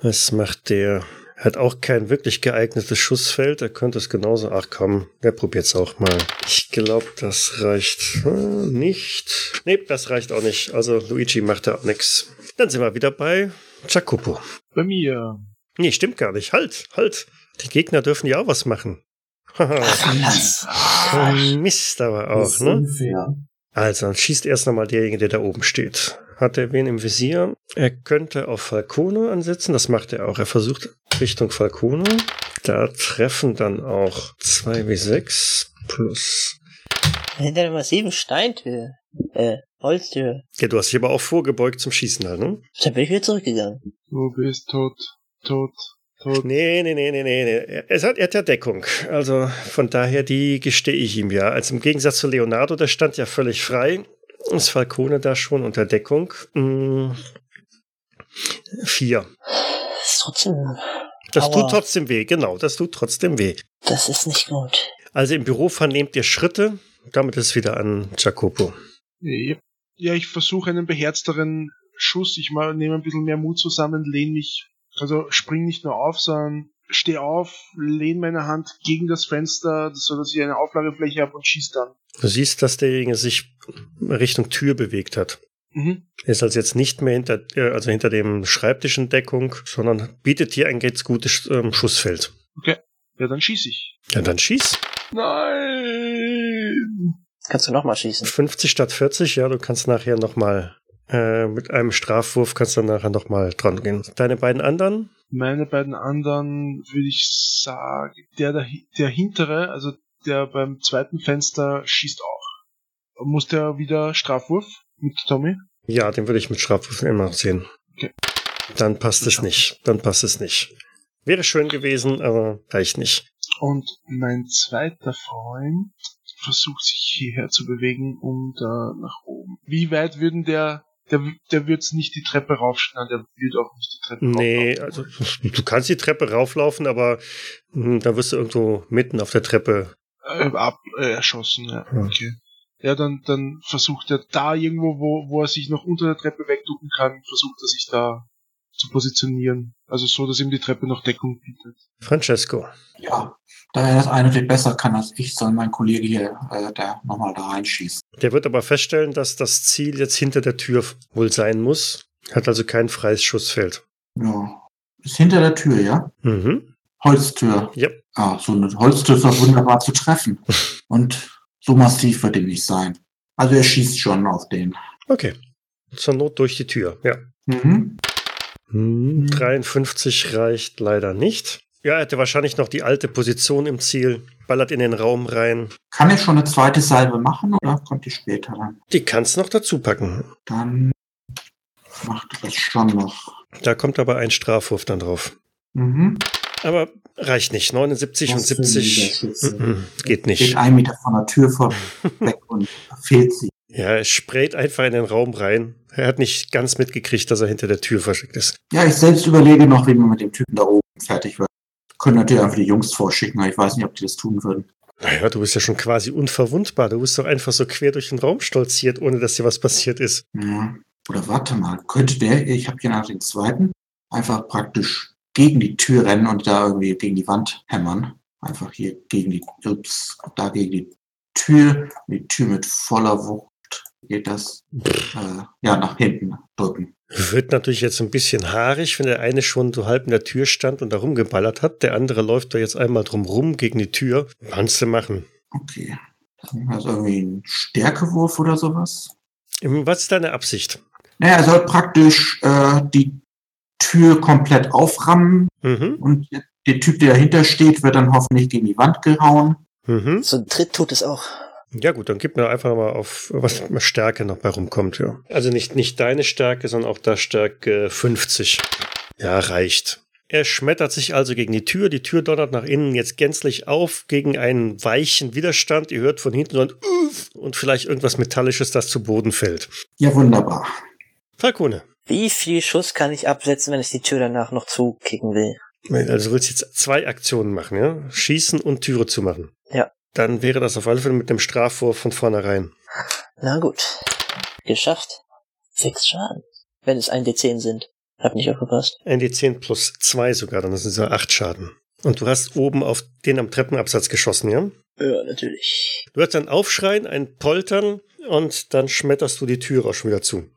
was macht der? Hat auch kein wirklich geeignetes Schussfeld. Er könnte es genauso. Ach komm, der probiert's auch mal. Ich glaube, das reicht äh, nicht. Nee, das reicht auch nicht. Also Luigi macht da auch nix. Dann sind wir wieder bei Jacopo. Bei mir. Nee, stimmt gar nicht. Halt, halt. Die Gegner dürfen ja auch was machen. Was? Oh, Mist aber Das auch, ne? unfair. Also, dann schießt erst nochmal derjenige, der da oben steht. Hat er wen im Visier? Er könnte auf Falcone ansetzen, das macht er auch. Er versucht Richtung Falcone. Da treffen dann auch 2W6 plus. Hinter der massiven Steintür. Äh, Holztür. Ja, du hast dich aber auch vorgebeugt zum Schießen halt, ne? Dann bin ich wieder zurückgegangen. Du bist tot, tot, tot. Nee, nee, nee, nee, nee. Er, hat, er hat ja Deckung. Also von daher, die gestehe ich ihm ja. Also im Gegensatz zu Leonardo, der stand ja völlig frei. Ist Falcone da schon unter Deckung? Hm. Vier. Das ist trotzdem, Das Aua. tut trotzdem weh, genau, das tut trotzdem weh. das ist nicht gut. Also im Büro vernehmt ihr Schritte. Damit ist es wieder an Jacopo. Ja, ich versuche einen beherzteren Schuss. Ich nehme ein bisschen mehr Mut zusammen, lehne mich, also spring nicht nur auf, sondern stehe auf, lehne meine Hand gegen das Fenster, so dass ich eine Auflagefläche habe und schieß dann. Du siehst, dass derjenige sich Richtung Tür bewegt hat. Mhm. Er ist also jetzt nicht mehr hinter, äh, also hinter dem Schreibtisch in Deckung, sondern bietet hier ein ganz gutes ähm, Schussfeld. Ja, dann schieß ich. Ja, dann schieß. Nein! Kannst du nochmal schießen? 50 statt 40, ja, du kannst nachher nochmal äh, mit einem Strafwurf kannst du nachher nochmal dran gehen. Deine beiden anderen? Meine beiden anderen würde ich sagen, der, der, der hintere, also der beim zweiten Fenster schießt auch. Muss der wieder Strafwurf mit Tommy? Ja, den würde ich mit Strafwürfen immer sehen. Okay. Dann passt es nicht. Dann passt es nicht. Wäre schön gewesen, aber reicht nicht. Und mein zweiter Freund versucht sich hierher zu bewegen, um da nach oben. Wie weit würden der, der, der wird's nicht die Treppe raufschneiden, der wird auch nicht die Treppe Nee, rauflaufen. also du kannst die Treppe rauflaufen, aber hm, dann wirst du irgendwo mitten auf der Treppe. Äh, ab, äh, erschossen, ja. Ja. Okay. Ja, dann, dann versucht er da irgendwo, wo, wo er sich noch unter der Treppe wegducken kann, versucht er sich da zu positionieren. Also so, dass ihm die Treppe noch Deckung bietet. Francesco. Ja, da er das eindeutig besser kann als ich, soll mein Kollege hier, äh, der nochmal da reinschießen. Der wird aber feststellen, dass das Ziel jetzt hinter der Tür wohl sein muss. Hat also kein freies Schussfeld. Ja. Ist hinter der Tür, ja? Mhm. Holztür. Ja. Ah, so eine Holztür ist doch wunderbar zu treffen. Und so massiv wird die nicht sein. Also er schießt schon auf den. Okay. Zur Not durch die Tür, ja. Mhm. Hm, 53 reicht leider nicht. Ja, er hätte wahrscheinlich noch die alte Position im Ziel, ballert in den Raum rein. Kann ich schon eine zweite Salve machen oder kommt die später dann? Die kannst noch dazu packen. Dann macht er das schon noch. Da kommt aber ein Strafwurf dann drauf. Mhm. Aber reicht nicht. 79 und Was für ein 70 Niederschütze. mm, mm, geht Geht nicht. ein Meter von der Tür vor weg und fehlt sie. Ja, er sprayt einfach in den Raum rein. Er hat nicht ganz mitgekriegt, dass er hinter der Tür versteckt ist. Ja, ich selbst überlege noch, wie man mit dem Typen da oben fertig wird. Können natürlich einfach die Jungs vorschicken, aber ich weiß nicht, ob die das tun würden. Naja, du bist ja schon quasi unverwundbar. Du bist doch einfach so quer durch den Raum stolziert, ohne dass dir was passiert ist. Ja. Oder warte mal, könnte der, ich habe hier nach den zweiten, einfach praktisch gegen die Tür rennen und da irgendwie gegen die Wand hämmern. Einfach hier gegen die, ups, da gegen die Tür, die Tür mit voller Wucht geht das, äh, ja, nach hinten drücken. Wird natürlich jetzt ein bisschen haarig, wenn der eine schon so halb in der Tür stand und da rumgeballert hat. Der andere läuft da jetzt einmal drum rum gegen die Tür. Kannst du machen. Okay. Also irgendwie ein Stärkewurf oder sowas? Was ist deine Absicht? Naja, er soll praktisch äh, die Tür komplett auframmen Mhm. und der Typ, der dahinter steht, wird dann hoffentlich gegen die Wand gehauen. Mhm. So ein Tritt tut es auch. Ja gut, dann gib mir einfach mal auf, was mit Stärke noch bei rumkommt, ja. Also nicht, nicht deine Stärke, sondern auch da Stärke 50. Ja, reicht. Er schmettert sich also gegen die Tür. Die Tür donnert nach innen jetzt gänzlich auf gegen einen weichen Widerstand. Ihr hört von hinten so ein Uff und vielleicht irgendwas Metallisches, das zu Boden fällt. Ja, wunderbar. Falkone. Wie viel Schuss kann ich absetzen, wenn ich die Tür danach noch zukicken will? Also du willst jetzt zwei Aktionen machen, ja? Schießen und Türe zumachen. Ja. Dann wäre das auf alle Fälle mit einem Strafwurf von vornherein. Na gut. Geschafft. Sechs Schaden. Wenn es ein D10 sind. Hab nicht aufgepasst. Ein D10 plus zwei sogar, dann sind es ja acht Schaden. Und du hast oben auf den am Treppenabsatz geschossen, ja? Ja, natürlich. Du hörst ein Aufschreien, ein Poltern und dann schmetterst du die Tür auch schon wieder zu.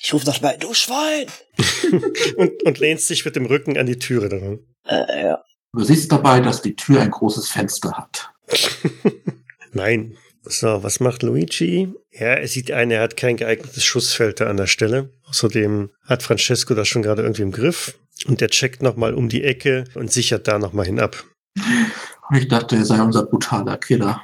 Ich ruf noch bei, du Schwein! Und, und lehnst dich mit dem Rücken an die Türe dann. Äh, ja. Du siehst dabei, dass die Tür ein großes Fenster hat. Nein. So, was macht Luigi? Ja, er sieht ein, er hat kein geeignetes Schussfeld da an der Stelle. Außerdem hat Francesco das schon gerade irgendwie im Griff. Und der checkt nochmal um die Ecke und sichert da nochmal hinab. Ich dachte, er sei unser brutaler Killer.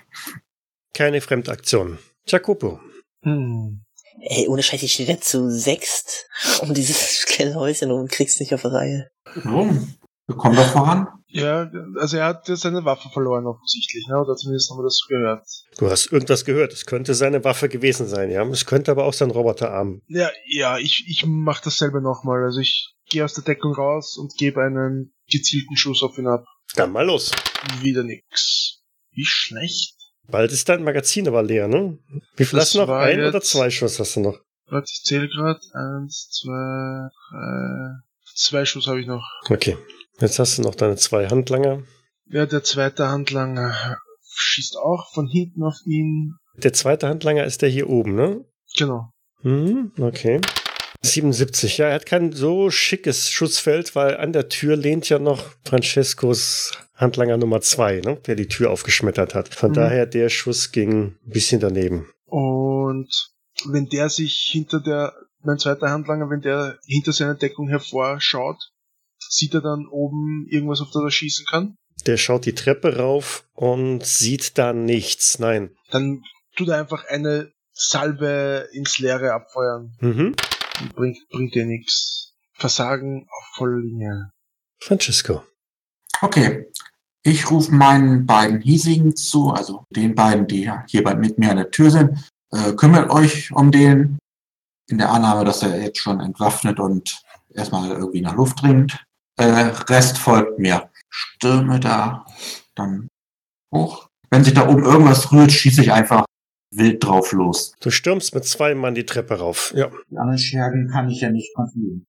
Keine Fremdaktion. Jacopo. Hm. Ey, ohne Scheiß, ich stehe da zu sechst um dieses kleine Häuschen und krieg's nicht auf die Reihe. Warum? Wir kommen doch voran. Ja, also er hat ja seine Waffe verloren offensichtlich, ne? Oder zumindest haben wir das so gehört. Du hast irgendwas gehört. Es könnte seine Waffe gewesen sein, ja. Es könnte aber auch sein Roboterarm. Ja, ja, ich, ich mach dasselbe nochmal. Also ich gehe aus der Deckung raus und gebe einen gezielten Schuss auf ihn ab. Dann mal los. Wieder nix. Wie schlecht. Bald ist dein Magazin aber leer, ne? Wie viel Das hast du noch? Ein oder zwei Schuss hast du noch? Warte, ich zähle gerade. Eins, zwei, drei. Zwei Schuss habe ich noch. Okay. Jetzt hast du noch deine zwei Handlanger. Ja, der zweite Handlanger schießt auch von hinten auf ihn. Der zweite Handlanger ist der hier oben, ne? Genau. Mhm, okay. 77, ja, er hat kein so schickes Schussfeld, weil an der Tür lehnt ja noch Francescos Handlanger Nummer zwei, ne? der die Tür aufgeschmettert hat. Von Mhm. daher, der Schuss ging ein bisschen daneben. Und wenn der sich hinter der, mein zweiter Handlanger, wenn der hinter seiner Deckung hervorschaut, sieht er dann oben irgendwas, auf das er schießen kann. Der schaut die Treppe rauf und sieht da nichts. Nein. Dann tut er einfach eine Salve ins Leere abfeuern. Mhm. Und bringt, bringt dir nichts. Versagen auf voller Linie. Francesco. Okay. Ich rufe meinen beiden Hiesigen zu, also den beiden, die hier bei, mit mir an der Tür sind. Äh, kümmert euch um den, in der Annahme, dass er jetzt schon entwaffnet und erstmal irgendwie nach Luft dringt. Äh, Rest folgt mir. Stürme da dann hoch. Wenn sich da oben irgendwas rührt, schieße ich einfach wild drauf los. Du stürmst mit zwei Mann die Treppe rauf. Ja. Die anderen Schergen kann ich ja nicht kontrollieren.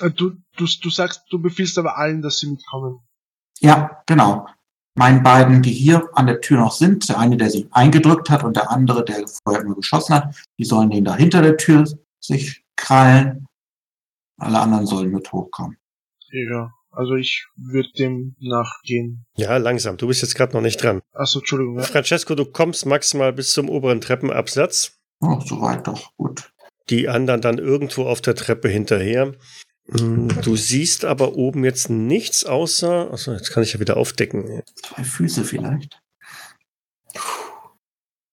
Äh, Du, du, du sagst, du befiehlst aber allen, dass sie mitkommen. Ja, genau. Meinen beiden, die hier an der Tür noch sind, der eine, der sich eingedrückt hat und der andere, der vorher nur geschossen hat, die sollen den da hinter der Tür sich krallen. Alle anderen sollen mit hochkommen. Ja. Also ich würde dem nachgehen. Ja, langsam. Du bist jetzt gerade noch nicht dran. Achso, Entschuldigung. Ja. Francesco, du kommst maximal bis zum oberen Treppenabsatz. Oh, soweit doch. Gut. Die anderen dann irgendwo auf der Treppe hinterher. Hm, Du siehst aber oben jetzt nichts außer. Achso, jetzt kann ich ja wieder aufdecken. Zwei Füße vielleicht.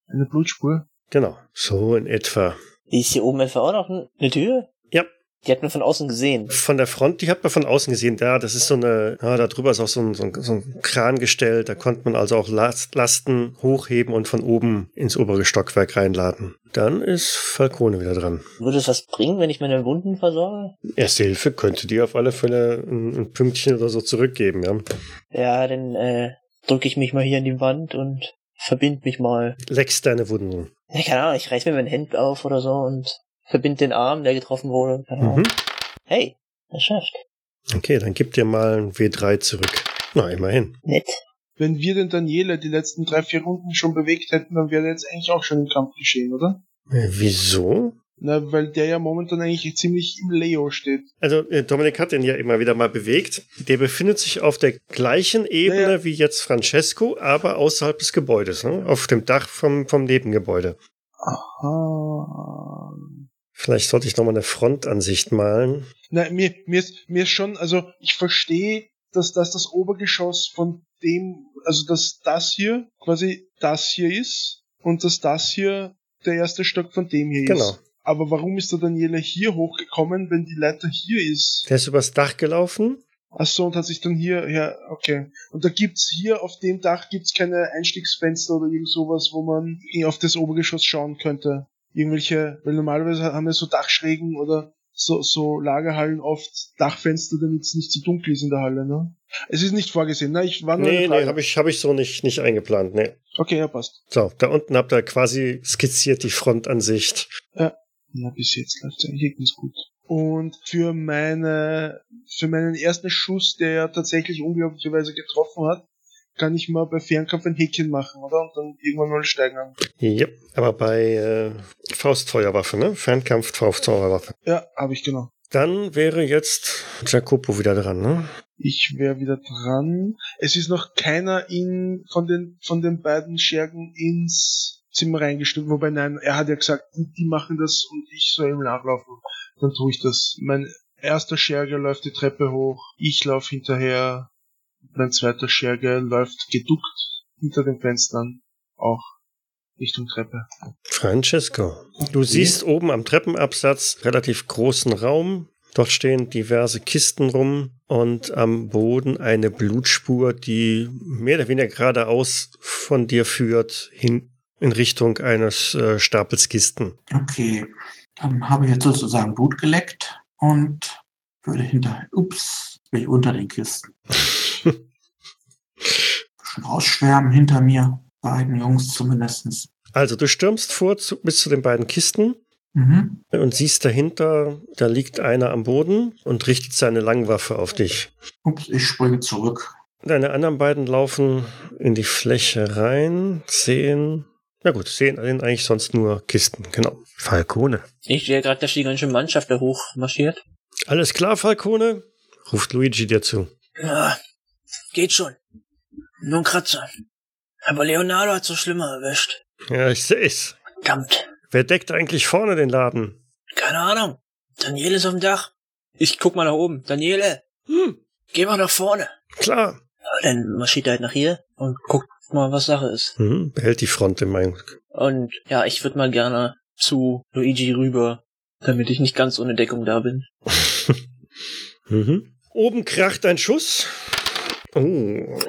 Eine Blutspur. Genau. So in etwa. Ist hier oben etwa auch noch eine Tür? Die hat man von außen gesehen. Von der Front, die hat man von außen gesehen. Da, das ist so eine, ja, da drüber ist auch so ein, so ein, so ein Krangestell. Da konnte man also auch Last, Lasten hochheben und von oben ins obere Stockwerk reinladen. Dann ist Falcone wieder dran. Würde es was bringen, wenn ich meine Wunden versorge? Erste Hilfe könnte dir auf alle Fälle ein, ein Pünktchen oder so zurückgeben, ja. Ja, dann äh, drücke ich mich mal hier an die Wand und verbind mich mal. Leckst deine Wunden. Ja, keine Ahnung, ich reiß mir mein Hemd auf oder so und verbind den Arm, der getroffen wurde. Mhm. Hey, geschafft. Okay, dann gib dir mal ein W3 zurück. Na, immerhin. Nett. Wenn wir den Daniele die letzten drei, vier Runden schon bewegt hätten, dann wäre jetzt eigentlich auch schon im Kampf geschehen, oder? Äh, wieso? Na, weil der ja momentan eigentlich ziemlich im Leo steht. Also äh, Dominik hat den ja immer wieder mal bewegt. Der befindet sich auf der gleichen Ebene Ja, ja. wie jetzt Francesco, aber außerhalb des Gebäudes, ne? auf dem Dach vom, vom Nebengebäude. Aha. Vielleicht sollte ich nochmal eine Frontansicht malen. Na, mir, mir ist, mir ist schon, also ich verstehe, dass das das Obergeschoss von dem, also dass das hier quasi das hier ist und dass das hier der erste Stock von dem hier Genau. ist. Aber warum ist der Daniele hier hochgekommen, wenn die Leiter hier ist? Der ist übers Dach gelaufen. Ach so, und hat sich dann hier, ja, okay. Und da gibt's hier auf dem Dach gibt's keine Einstiegsfenster oder irgend sowas, wo man auf das Obergeschoss schauen könnte. Irgendwelche, weil normalerweise haben wir so Dachschrägen oder so, so Lagerhallen oft Dachfenster, damit es nicht zu dunkel ist in der Halle, ne? Es ist nicht vorgesehen, ne? Ich war nur Nee, nee, habe ich, hab ich so nicht, nicht eingeplant. Nee. Okay, ja, passt. So, da unten habt ihr quasi skizziert die Frontansicht. Ja, bis jetzt läuft es eigentlich ganz gut. Und für meine, für meinen ersten Schuss, der ja tatsächlich unglaublicherweise getroffen hat, kann ich mal bei Fernkampf ein Häkchen machen, oder? Und dann irgendwann mal steigern. Ja, aber bei äh, Faustfeuerwaffe, ne? Fernkampf, Faustfeuerwaffe. Ja, habe ich genau. Dann wäre jetzt Jacopo wieder dran, ne? Ich wäre wieder dran. Es ist noch keiner in, von den, von den beiden Schergen ins Zimmer reingestimmt. Wobei, nein, er hat ja gesagt, die die machen das und ich soll ihm nachlaufen. Dann tue ich das. Mein erster Scherge läuft die Treppe hoch. Ich laufe hinterher. Mein zweiter Scherge läuft geduckt hinter den Fenstern. Auch Richtung Treppe. Francesco. Du siehst oben am Treppenabsatz relativ großen Raum. Dort stehen diverse Kisten rum und am Boden eine Blutspur, die mehr oder weniger geradeaus von dir führt, hin in Richtung eines äh, Stapels Kisten. Okay, dann habe ich jetzt sozusagen Blut geleckt und würde hinter, ups, bin ich unter den Kisten. Schon ausschwärmen hinter mir, beiden Jungs zumindestens. Also du stürmst vor zu, bis zu den beiden Kisten Mhm. und siehst dahinter, da liegt einer am Boden und richtet seine Langwaffe auf dich. Ups, ich springe zurück. Deine anderen beiden laufen in die Fläche rein, sehen. Na gut, sehen eigentlich sonst nur Kisten, genau. Falcone. Ich sehe gerade, dass die ganze Mannschaft da hoch marschiert. Alles klar, Falcone? Ruft Luigi dir zu. Ja, geht schon. Nur ein Kratzer. Aber Leonardo hat so schlimmer erwischt. Ja, ich seh's. Verdammt. Wer deckt eigentlich vorne den Laden? Keine Ahnung. Daniele ist auf dem Dach. Ich guck mal nach oben. Daniele, Hm, geh mal nach vorne. klar. Dann marschiert er halt nach hier und guckt mal, was Sache ist. Hm, behält die Front im Eindruck. Und ja, ich würde mal gerne zu Luigi rüber, damit ich nicht ganz ohne Deckung da bin. Mhm. Oben kracht ein Schuss. Oh,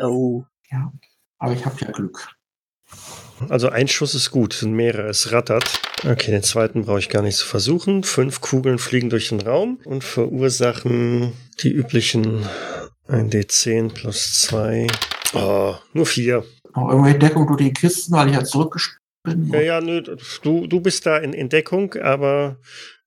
Oh. Ja, aber ich habe ja Glück. also ein Schuss ist gut, sind mehrere, es rattert. Okay, den zweiten brauche ich gar nicht zu versuchen. Fünf Kugeln fliegen durch den Raum und verursachen die üblichen 1d10 plus 2. Oh, nur vier. Noch irgendwelche Deckung durch die Kisten, weil ich ja zurückgesprungen bin. Ja, ja, nö, du, du bist da in, in Deckung, aber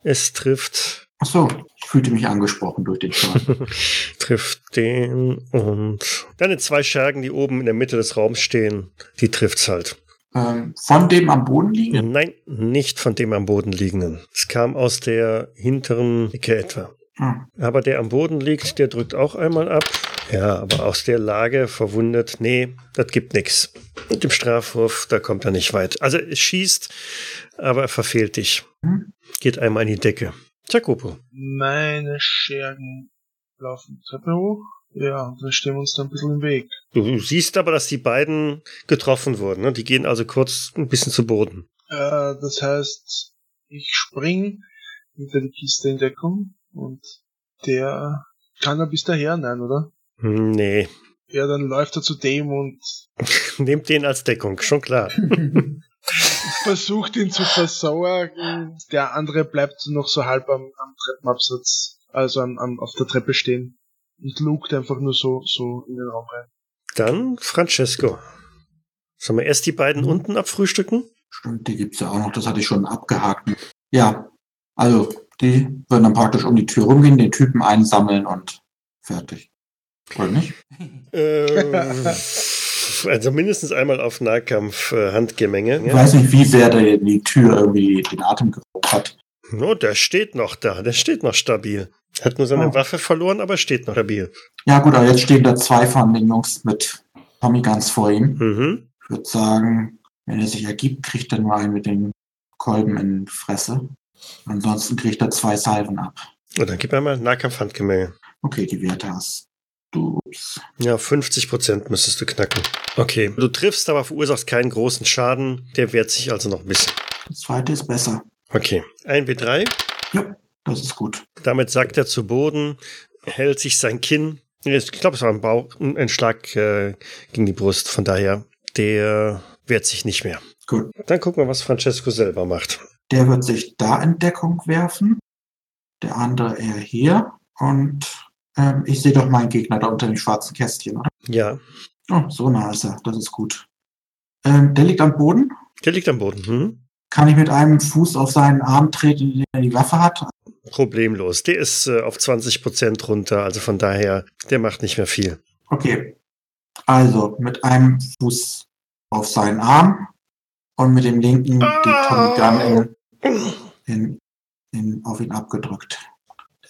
es trifft, Ach so, ich fühlte mich angesprochen durch den Schaden. trifft den und deine zwei Schergen, die oben in der Mitte des Raums stehen, die trifft's halt. ähm, von dem am Boden liegen? Nein, nicht von dem am Boden liegenden. Es kam aus der hinteren Ecke etwa. Ah, Aber der am Boden liegt, der drückt auch einmal ab. Ja, aber aus der Lage verwundet, nee, das gibt nix. Mit dem Strafwurf, da kommt er nicht weit. Also es schießt, aber er verfehlt dich. Hm? Geht einmal in die Decke. Jacopo. Meine Schergen laufen Treppe hoch. Ja, und dann stehen wir uns da ein bisschen im Weg. Du, du siehst aber, dass die beiden getroffen wurden. Ne? Die gehen also kurz ein bisschen zu Boden. Äh, das heißt, ich spring hinter die Kiste in Deckung Und der kann er bis daher, nein, oder? Hm, Nee. Ja, dann läuft er zu dem und Nehmt den als Deckung, schon klar. versucht ihn zu versorgen. Der andere bleibt noch so halb am, am Treppenabsatz, also am, am, auf der Treppe stehen und lugt einfach nur so, so in den Raum rein. Dann Francesco. Sollen wir erst die beiden unten abfrühstücken? Stimmt, die gibt's ja auch noch, das hatte ich schon abgehakt. Ja, also die würden dann praktisch um die Tür rumgehen, den Typen einsammeln und fertig. Oder nicht? Ähm, also mindestens einmal auf Nahkampf äh. Ich weiß nicht, wie sehr der die Tür irgendwie den Atem geraubt hat. No, der steht noch da, der steht noch stabil. Hat nur seine Oh. Waffe verloren, aber steht noch stabil. Ja gut, aber jetzt stehen da zwei von den Jungs mit Tommy Guns vor ihm. Mhm. Ich würde sagen, wenn er sich ergibt, kriegt er nur einen mit dem Kolben in die Fresse. Ansonsten kriegt er zwei Salven ab. Und dann gib einmal Nahkampf Handgemenge. Okay, die Werte hast. Ja, 50 Prozent müsstest du knacken. Okay, du triffst, aber verursachst keinen großen Schaden. Der wehrt sich also noch ein bisschen. Das zweite ist besser. Okay, 1W3. Ja, das ist gut. Damit sackt er zu Boden, hält sich sein Kinn. Ich glaube, es war ein, Bauch, ein Schlag äh, gegen die Brust. Von daher, der wehrt sich nicht mehr. Gut. Dann gucken wir, was Francesco selber macht. Der wird sich da in Deckung werfen. Der andere eher hier. Und ähm, ich sehe doch meinen Gegner da unter dem schwarzen Kästchen, oder? Ja, Oh, so nah ist er. Das ist gut. Ähm, der liegt am Boden. der liegt am Boden. Hm? Kann ich mit einem Fuß auf seinen Arm treten, den er die Waffe hat? Problemlos. Der ist äh, auf 20 Prozent runter. Also von daher, der macht nicht mehr viel. Okay. Also mit einem Fuß auf seinen Arm und mit dem linken die Tommy Gun in, in, in, auf ihn abgedrückt.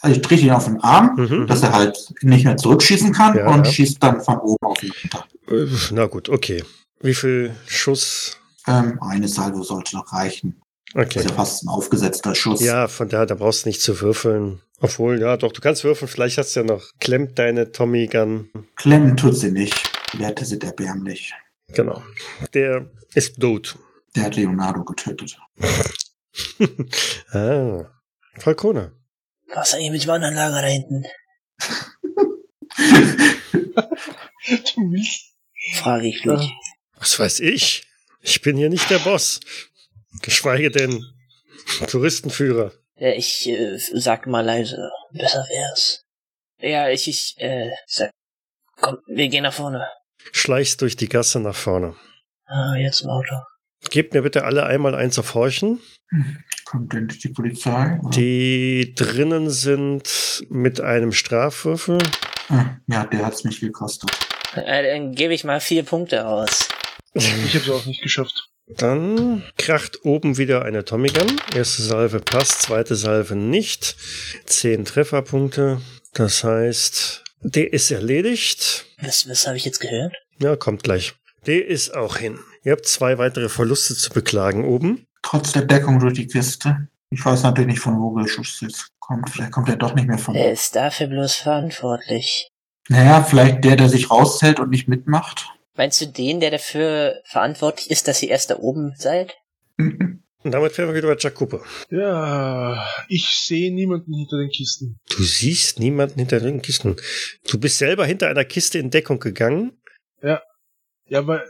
Also ich trete ihn auf den Arm, Mhm. dass er halt nicht mehr zurückschießen kann Ja, und ja. schießt dann von oben auf ihn runter. Äh, Na gut, okay. Wie viel Schuss? Ähm, eine Salve sollte noch reichen. Das Okay. ist ja fast ein aufgesetzter Schuss. Ja, von daher, da brauchst du nicht zu würfeln. Obwohl, ja, doch, du kannst würfeln. Vielleicht hast du ja noch, klemmt deine Tommy Gun. Klemmen tut sie nicht. Werte sind erbärmlich. Genau. Der ist tot. Der hat Leonardo getötet. ah. Falcone. Was ist eigentlich mit dem anderen Lager da hinten? Du willst Frage ich mich. Was weiß ich? Ich bin hier nicht der Boss. Geschweige denn Touristenführer. Ja, ich äh, sag mal leise. Besser wär's. Ja, ich, ich, äh, sag. Komm, wir gehen nach vorne. Schleichst durch die Gasse nach vorne. Ah, jetzt im Auto. Gebt mir bitte alle einmal eins auf Horchen. Kommt denn die Polizei? oder? Die drinnen sind mit einem Strafwürfel. Ah, Ja, der hat's nicht gekostet. Äh, dann gebe ich mal vier Punkte aus. Ich habe es auch nicht geschafft. Dann kracht oben wieder eine Tommy Gun. Erste Salve passt, zweite Salve nicht. Zehn Trefferpunkte. Das heißt, der ist erledigt. Was, was habe ich jetzt gehört? Ja, kommt gleich. Der ist auch hin. Ihr habt zwei weitere Verluste zu beklagen oben. Trotz der Deckung durch die Kiste. Ich weiß natürlich nicht, von wo der Schuss jetzt kommt. Vielleicht kommt er doch nicht mehr von. Wer ist dafür bloß verantwortlich? Naja, vielleicht der, der sich raushält und nicht mitmacht. Meinst du den, der dafür verantwortlich ist, dass ihr erst da oben seid? Und damit wären wir wieder bei Jacopo. Ja, ich sehe niemanden hinter den Kisten. Du siehst niemanden hinter den Kisten. Du bist selber hinter einer Kiste in Deckung gegangen. Ja, weil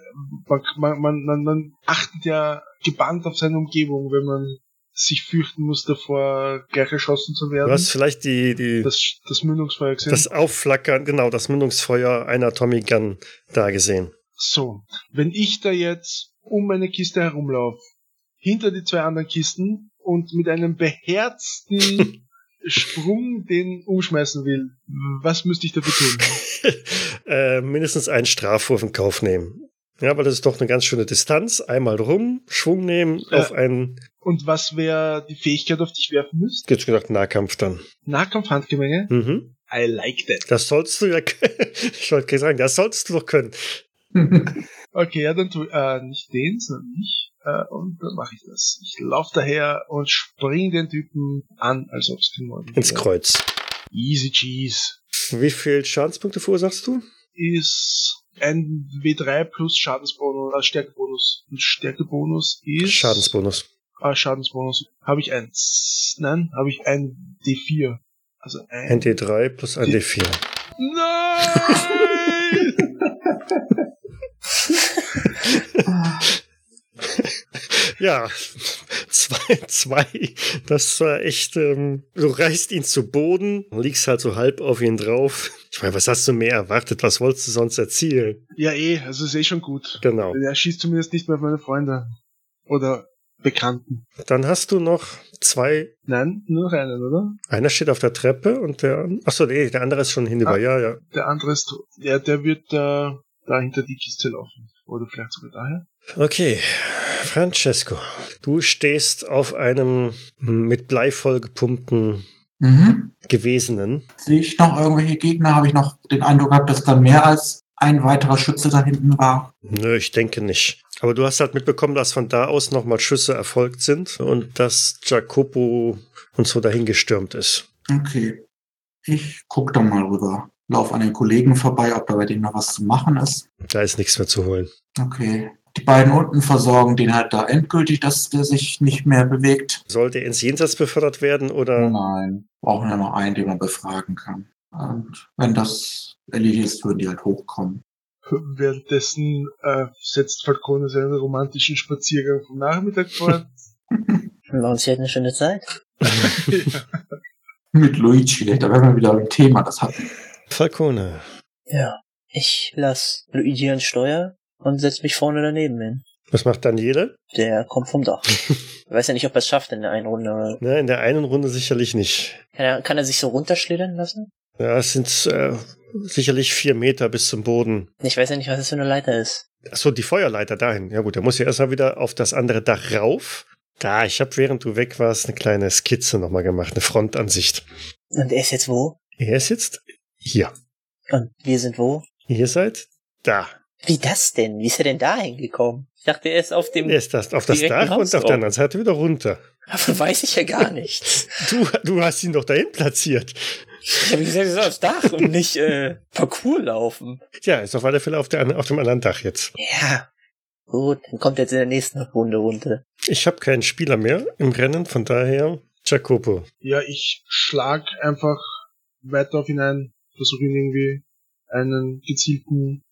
man, man, man, man, man achtet ja gebannt auf seine Umgebung, wenn man sich fürchten muss, davor gleich erschossen zu werden. Du hast vielleicht die, die, Das, das Mündungsfeuer gesehen. das Aufflackern, genau, das Mündungsfeuer einer Tommy Gun da gesehen. So, wenn ich da jetzt um meine Kiste herumlaufe, hinter die zwei anderen Kisten und mit einem beherzten Sprung den umschmeißen will, was müsste ich dafür tun? äh, mindestens einen Strafwurf in Kauf nehmen. Ja, aber das ist doch eine ganz schöne Distanz. Einmal rum, Schwung nehmen, Ja. auf einen, Und was wäre die Fähigkeit, auf die ich werfen müsste? jetzt gesagt, Nahkampf dann. Nahkampf-Handgemenge? Mhm. I like that. Das sollst du ja, ich wollte gerade sagen, das sollst du doch können. Okay, ja, dann tu, äh, nicht den, sondern mich. Äh, und dann mache ich das. Ich laufe daher und spring den Typen an, als ob es kein Morgen Ins. Kreuz. Easy cheese. Wie viel Schadenspunkte verursachst du? Ist ein W3 plus Schadensbonus, äh, Stärkebonus. Und Stärkebonus ist... Schadensbonus. Ah, Schadensbonus. Habe ich eins? Nein, habe ich ein D4. Also ein. ND3 plus 1D4. Nein! Ja, zwei, zwei. Das war echt, ähm, du reißt ihn zu Boden, liegst halt so halb auf ihn drauf. Ich meine, was hast du mehr erwartet? Was wolltest du sonst erzielen? ja, eh, also ist eh schon gut. Genau. Er schießt zumindest nicht mehr auf meine Freunde. Oder Bekannten. Dann hast du noch zwei. Nein, nur noch einen, oder? Einer steht auf der Treppe und der, achso, nee, der andere ist schon hinüber. Ah. Ja, ja. Der andere ist tot. Ja, der wird da, da hinter die Kiste laufen. Oder vielleicht sogar daher. Okay, Francesco, du stehst auf einem mit Blei vollgepumpten Mhm. Gewesenen. Sehe ich noch irgendwelche Gegner? Habe ich noch den Eindruck gehabt, dass da mehr als ein weiterer Schütze da hinten war? Nö, ich denke nicht. Aber du hast halt mitbekommen, dass von da aus nochmal Schüsse erfolgt sind und dass Jacopo und so dahingestürmt ist. Okay. Ich guck da mal rüber. Lauf an den Kollegen vorbei, ob da bei denen noch was zu machen ist. Da ist nichts mehr zu holen. Okay. Die beiden unten versorgen den halt da endgültig, dass der sich nicht mehr bewegt. Sollte er ins Jenseits befördert werden oder? Nein. Brauchen ja noch einen, den man befragen kann. Und wenn das erledigt ist, würden die halt hochkommen. Währenddessen äh, setzt Falcone seinen romantischen Spaziergang vom Nachmittag fort. Wir uns hier eine schöne Zeit. Mit Luigi, da wären wir wieder im Thema, das hatten. Falcone. Ja. Ich lass Luigi ans Steuer und setz mich vorne daneben hin. Was macht Daniele? Der kommt vom Dach. Ich weiß ja nicht, ob er es schafft in der einen Runde. oder- Ne, in der einen Runde sicherlich nicht. Kann er, kann er sich so runterschlittern lassen? Ja, es sind äh, sicherlich vier Meter bis zum Boden. Ich weiß ja nicht, was das für eine Leiter ist. Achso, die Feuerleiter dahin. Ja gut, der muss ja erstmal wieder auf das andere Dach rauf. Da, ich habe während du weg warst eine kleine Skizze nochmal gemacht, eine Frontansicht. Und er ist jetzt wo? Er ist jetzt hier. Und wir sind wo? Ihr seid da. Wie das denn? Wie ist er denn da hingekommen? Ich dachte, er ist auf dem... Er ist das, auf das Dach und auf der anderen Seite wieder runter. Davon weiß ich ja gar nichts. Du, du hast ihn doch dahin platziert. Ich habe gesagt, er soll aufs Dach und nicht äh, Parcours laufen. Ja, ist auf alle Fälle auf, der, auf dem anderen Dach jetzt. Ja. Gut, dann kommt er jetzt in der nächsten Runde runter. Ich habe keinen Spieler mehr im Rennen, von daher Jacopo. ja, ich schlag einfach weiter auf ihn ein, versuche ihn irgendwie einen gezielten,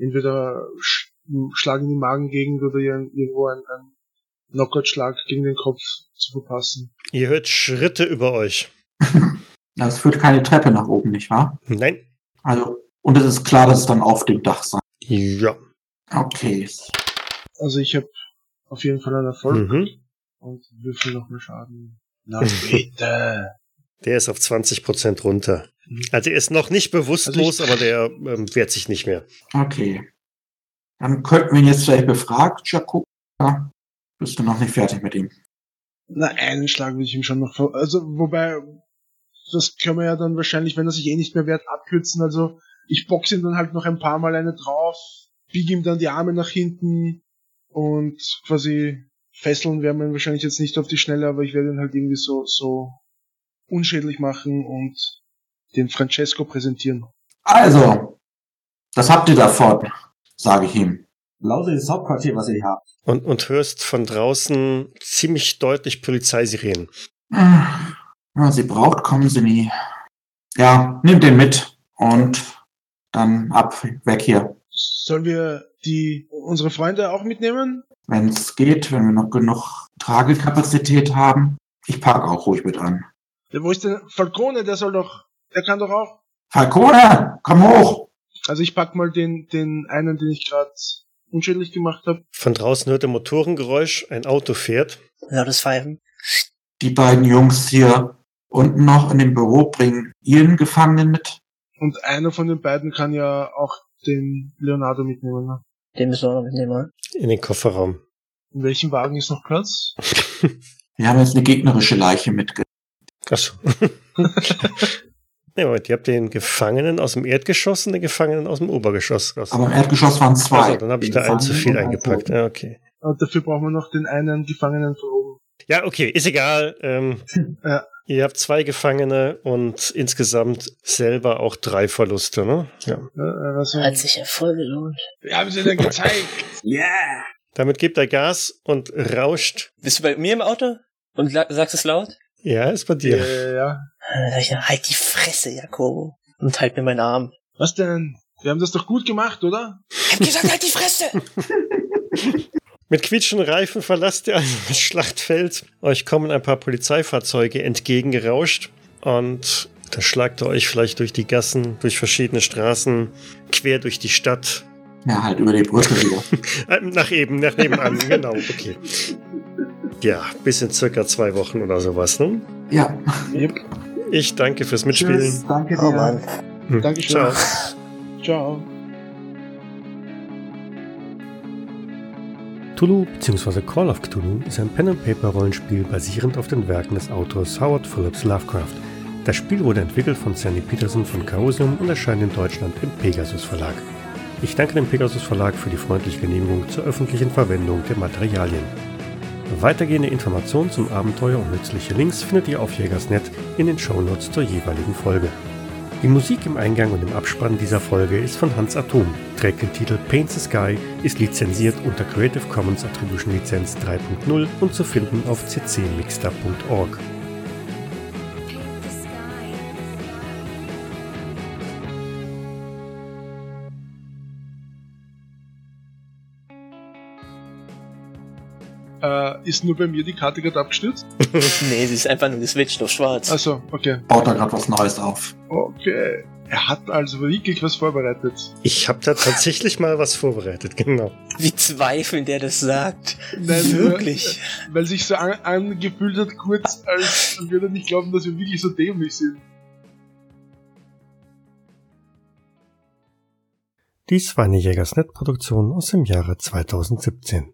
entweder sch Schlag in die Magengegend oder ir- irgendwo einen, einen Knockout-Schlag gegen den Kopf zu verpassen. Ihr hört Schritte über euch. Es führt keine Treppe nach oben, nicht wahr? Nein? Also, und es ist klar, dass es dann auf dem Dach sein. Ja. Okay. Also ich habe auf jeden Fall einen Erfolg Mhm. und würfel noch mal Schaden. Na bitte. Der ist auf 20% runter. Mhm. Also er ist noch nicht bewusstlos, Also ich- aber der ähm, wehrt sich nicht mehr. Okay. Dann könnten wir ihn jetzt vielleicht befragen, Jacob. Ja, bist du noch nicht fertig mit ihm? Na, einen Schlag will ich ihm schon noch vor. Also, wobei, das können wir ja dann wahrscheinlich, wenn er sich eh nicht mehr wehrt, abkürzen. Also, ich boxe ihm dann halt noch ein paar Mal eine drauf, biege ihm dann die Arme nach hinten und quasi fesseln werden wir ihn wahrscheinlich jetzt nicht auf die Schnelle, aber ich werde ihn halt irgendwie so, so unschädlich machen und den Francesco präsentieren. Also, das habt ihr davon, sage ich ihm. Lausiges Hauptquartier, was ihr hier habt. Und, und hörst von draußen ziemlich deutlich Polizeisirenen. Wenn man sie braucht, kommen sie nie. Ja, nimm den mit und dann ab, weg hier. Sollen wir die, unsere Freunde auch mitnehmen? Wenn es geht, wenn wir noch genug Tragekapazität haben. Ich park auch ruhig mit an. Ja, wo ist denn Falcone? Der soll doch, der kann doch auch. Falcone, komm hoch! Also ich pack mal den, den einen, den ich gerade unschädlich gemacht habe. Von draußen hört ihr Motorengeräusch, ein Auto fährt. Lautes Pfeifen. Die beiden Jungs hier unten noch in dem Büro bringen ihren Gefangenen mit. Und einer von den beiden kann ja auch den Leonardo mitnehmen. Ne? Den müssen wir noch mitnehmen. in den Kofferraum. In welchem Wagen ist noch Platz? Wir haben jetzt eine gegnerische Leiche mitge... Achso. nee, Moment, ihr habt den Gefangenen aus dem Erdgeschoss und den Gefangenen aus dem Obergeschoss. raus. Aber im Erdgeschoss waren zwei. Also, dann habe ich da einen zu viel eingepackt. Ja, okay. Und dafür brauchen wir noch den einen Gefangenen von oben. Ja, okay, ist egal. Ähm, Ja. Ihr habt zwei Gefangene und insgesamt selber auch drei Verluste, ne? Ja. Ja, also, Hat sich ja voll gelohnt. wir haben sie denn gezeigt. Yeah! Damit gebt er Gas und rauscht. Bist du bei mir im Auto? Und sagst es laut? Ja, ist bei dir. Ja, ja. Dann sag ich, halt die Fresse, Jakobo. Und halt mir meinen Arm. Was denn? Wir haben das doch gut gemacht, oder? Ich hab gesagt, halt die Fresse! Mit quietschenden Reifen verlasst ihr also das Schlachtfeld. Euch kommen ein paar Polizeifahrzeuge entgegengerauscht und da schlagt ihr euch vielleicht durch die Gassen, durch verschiedene Straßen, quer durch die Stadt. Ja, halt über die Brücke wieder. Äh, Nach eben, nach nebenan, genau, okay. Ja, bis in circa zwei Wochen oder sowas, ne? Ja. Yep. Ich danke fürs Mitspielen. Tschüss, danke dir. Oh Mann. Hm. Dankeschön. Ciao. Ciao. Cthulhu bzw. Call of Cthulhu ist ein Pen-and-Paper-Rollenspiel basierend auf den Werken des Autors Howard Phillips Lovecraft. Das Spiel wurde entwickelt von Sandy Peterson von Chaosium und erscheint in Deutschland im Pegasus Verlag. Ich danke dem Pegasus Verlag für die freundliche Genehmigung zur öffentlichen Verwendung der Materialien. Weitergehende Informationen zum Abenteuer und nützliche Links findet ihr auf Jägersnet in den Shownotes zur jeweiligen Folge. Die Musik im Eingang und im Abspann dieser Folge ist von Hans Atom, trägt den Titel Paint the Sky, ist lizenziert unter Creative Commons Attribution Lizenz 3.0 und zu finden auf ccmixter.org. Äh, ist nur bei mir die Karte gerade abgestürzt? nee, sie ist einfach nur geswitcht auf schwarz. Also, okay. Baut da gerade was Neues auf. Okay. Er hat also wirklich was vorbereitet. Ich habe da tatsächlich mal was vorbereitet, genau. Wie zweifelnd der das sagt. Nein, Wirklich. Weil sich so an, angefühlt hat kurz, als würde er nicht glauben, dass wir wirklich so dämlich sind. Dies war eine Jägersnet-Produktion aus dem Jahre 2017.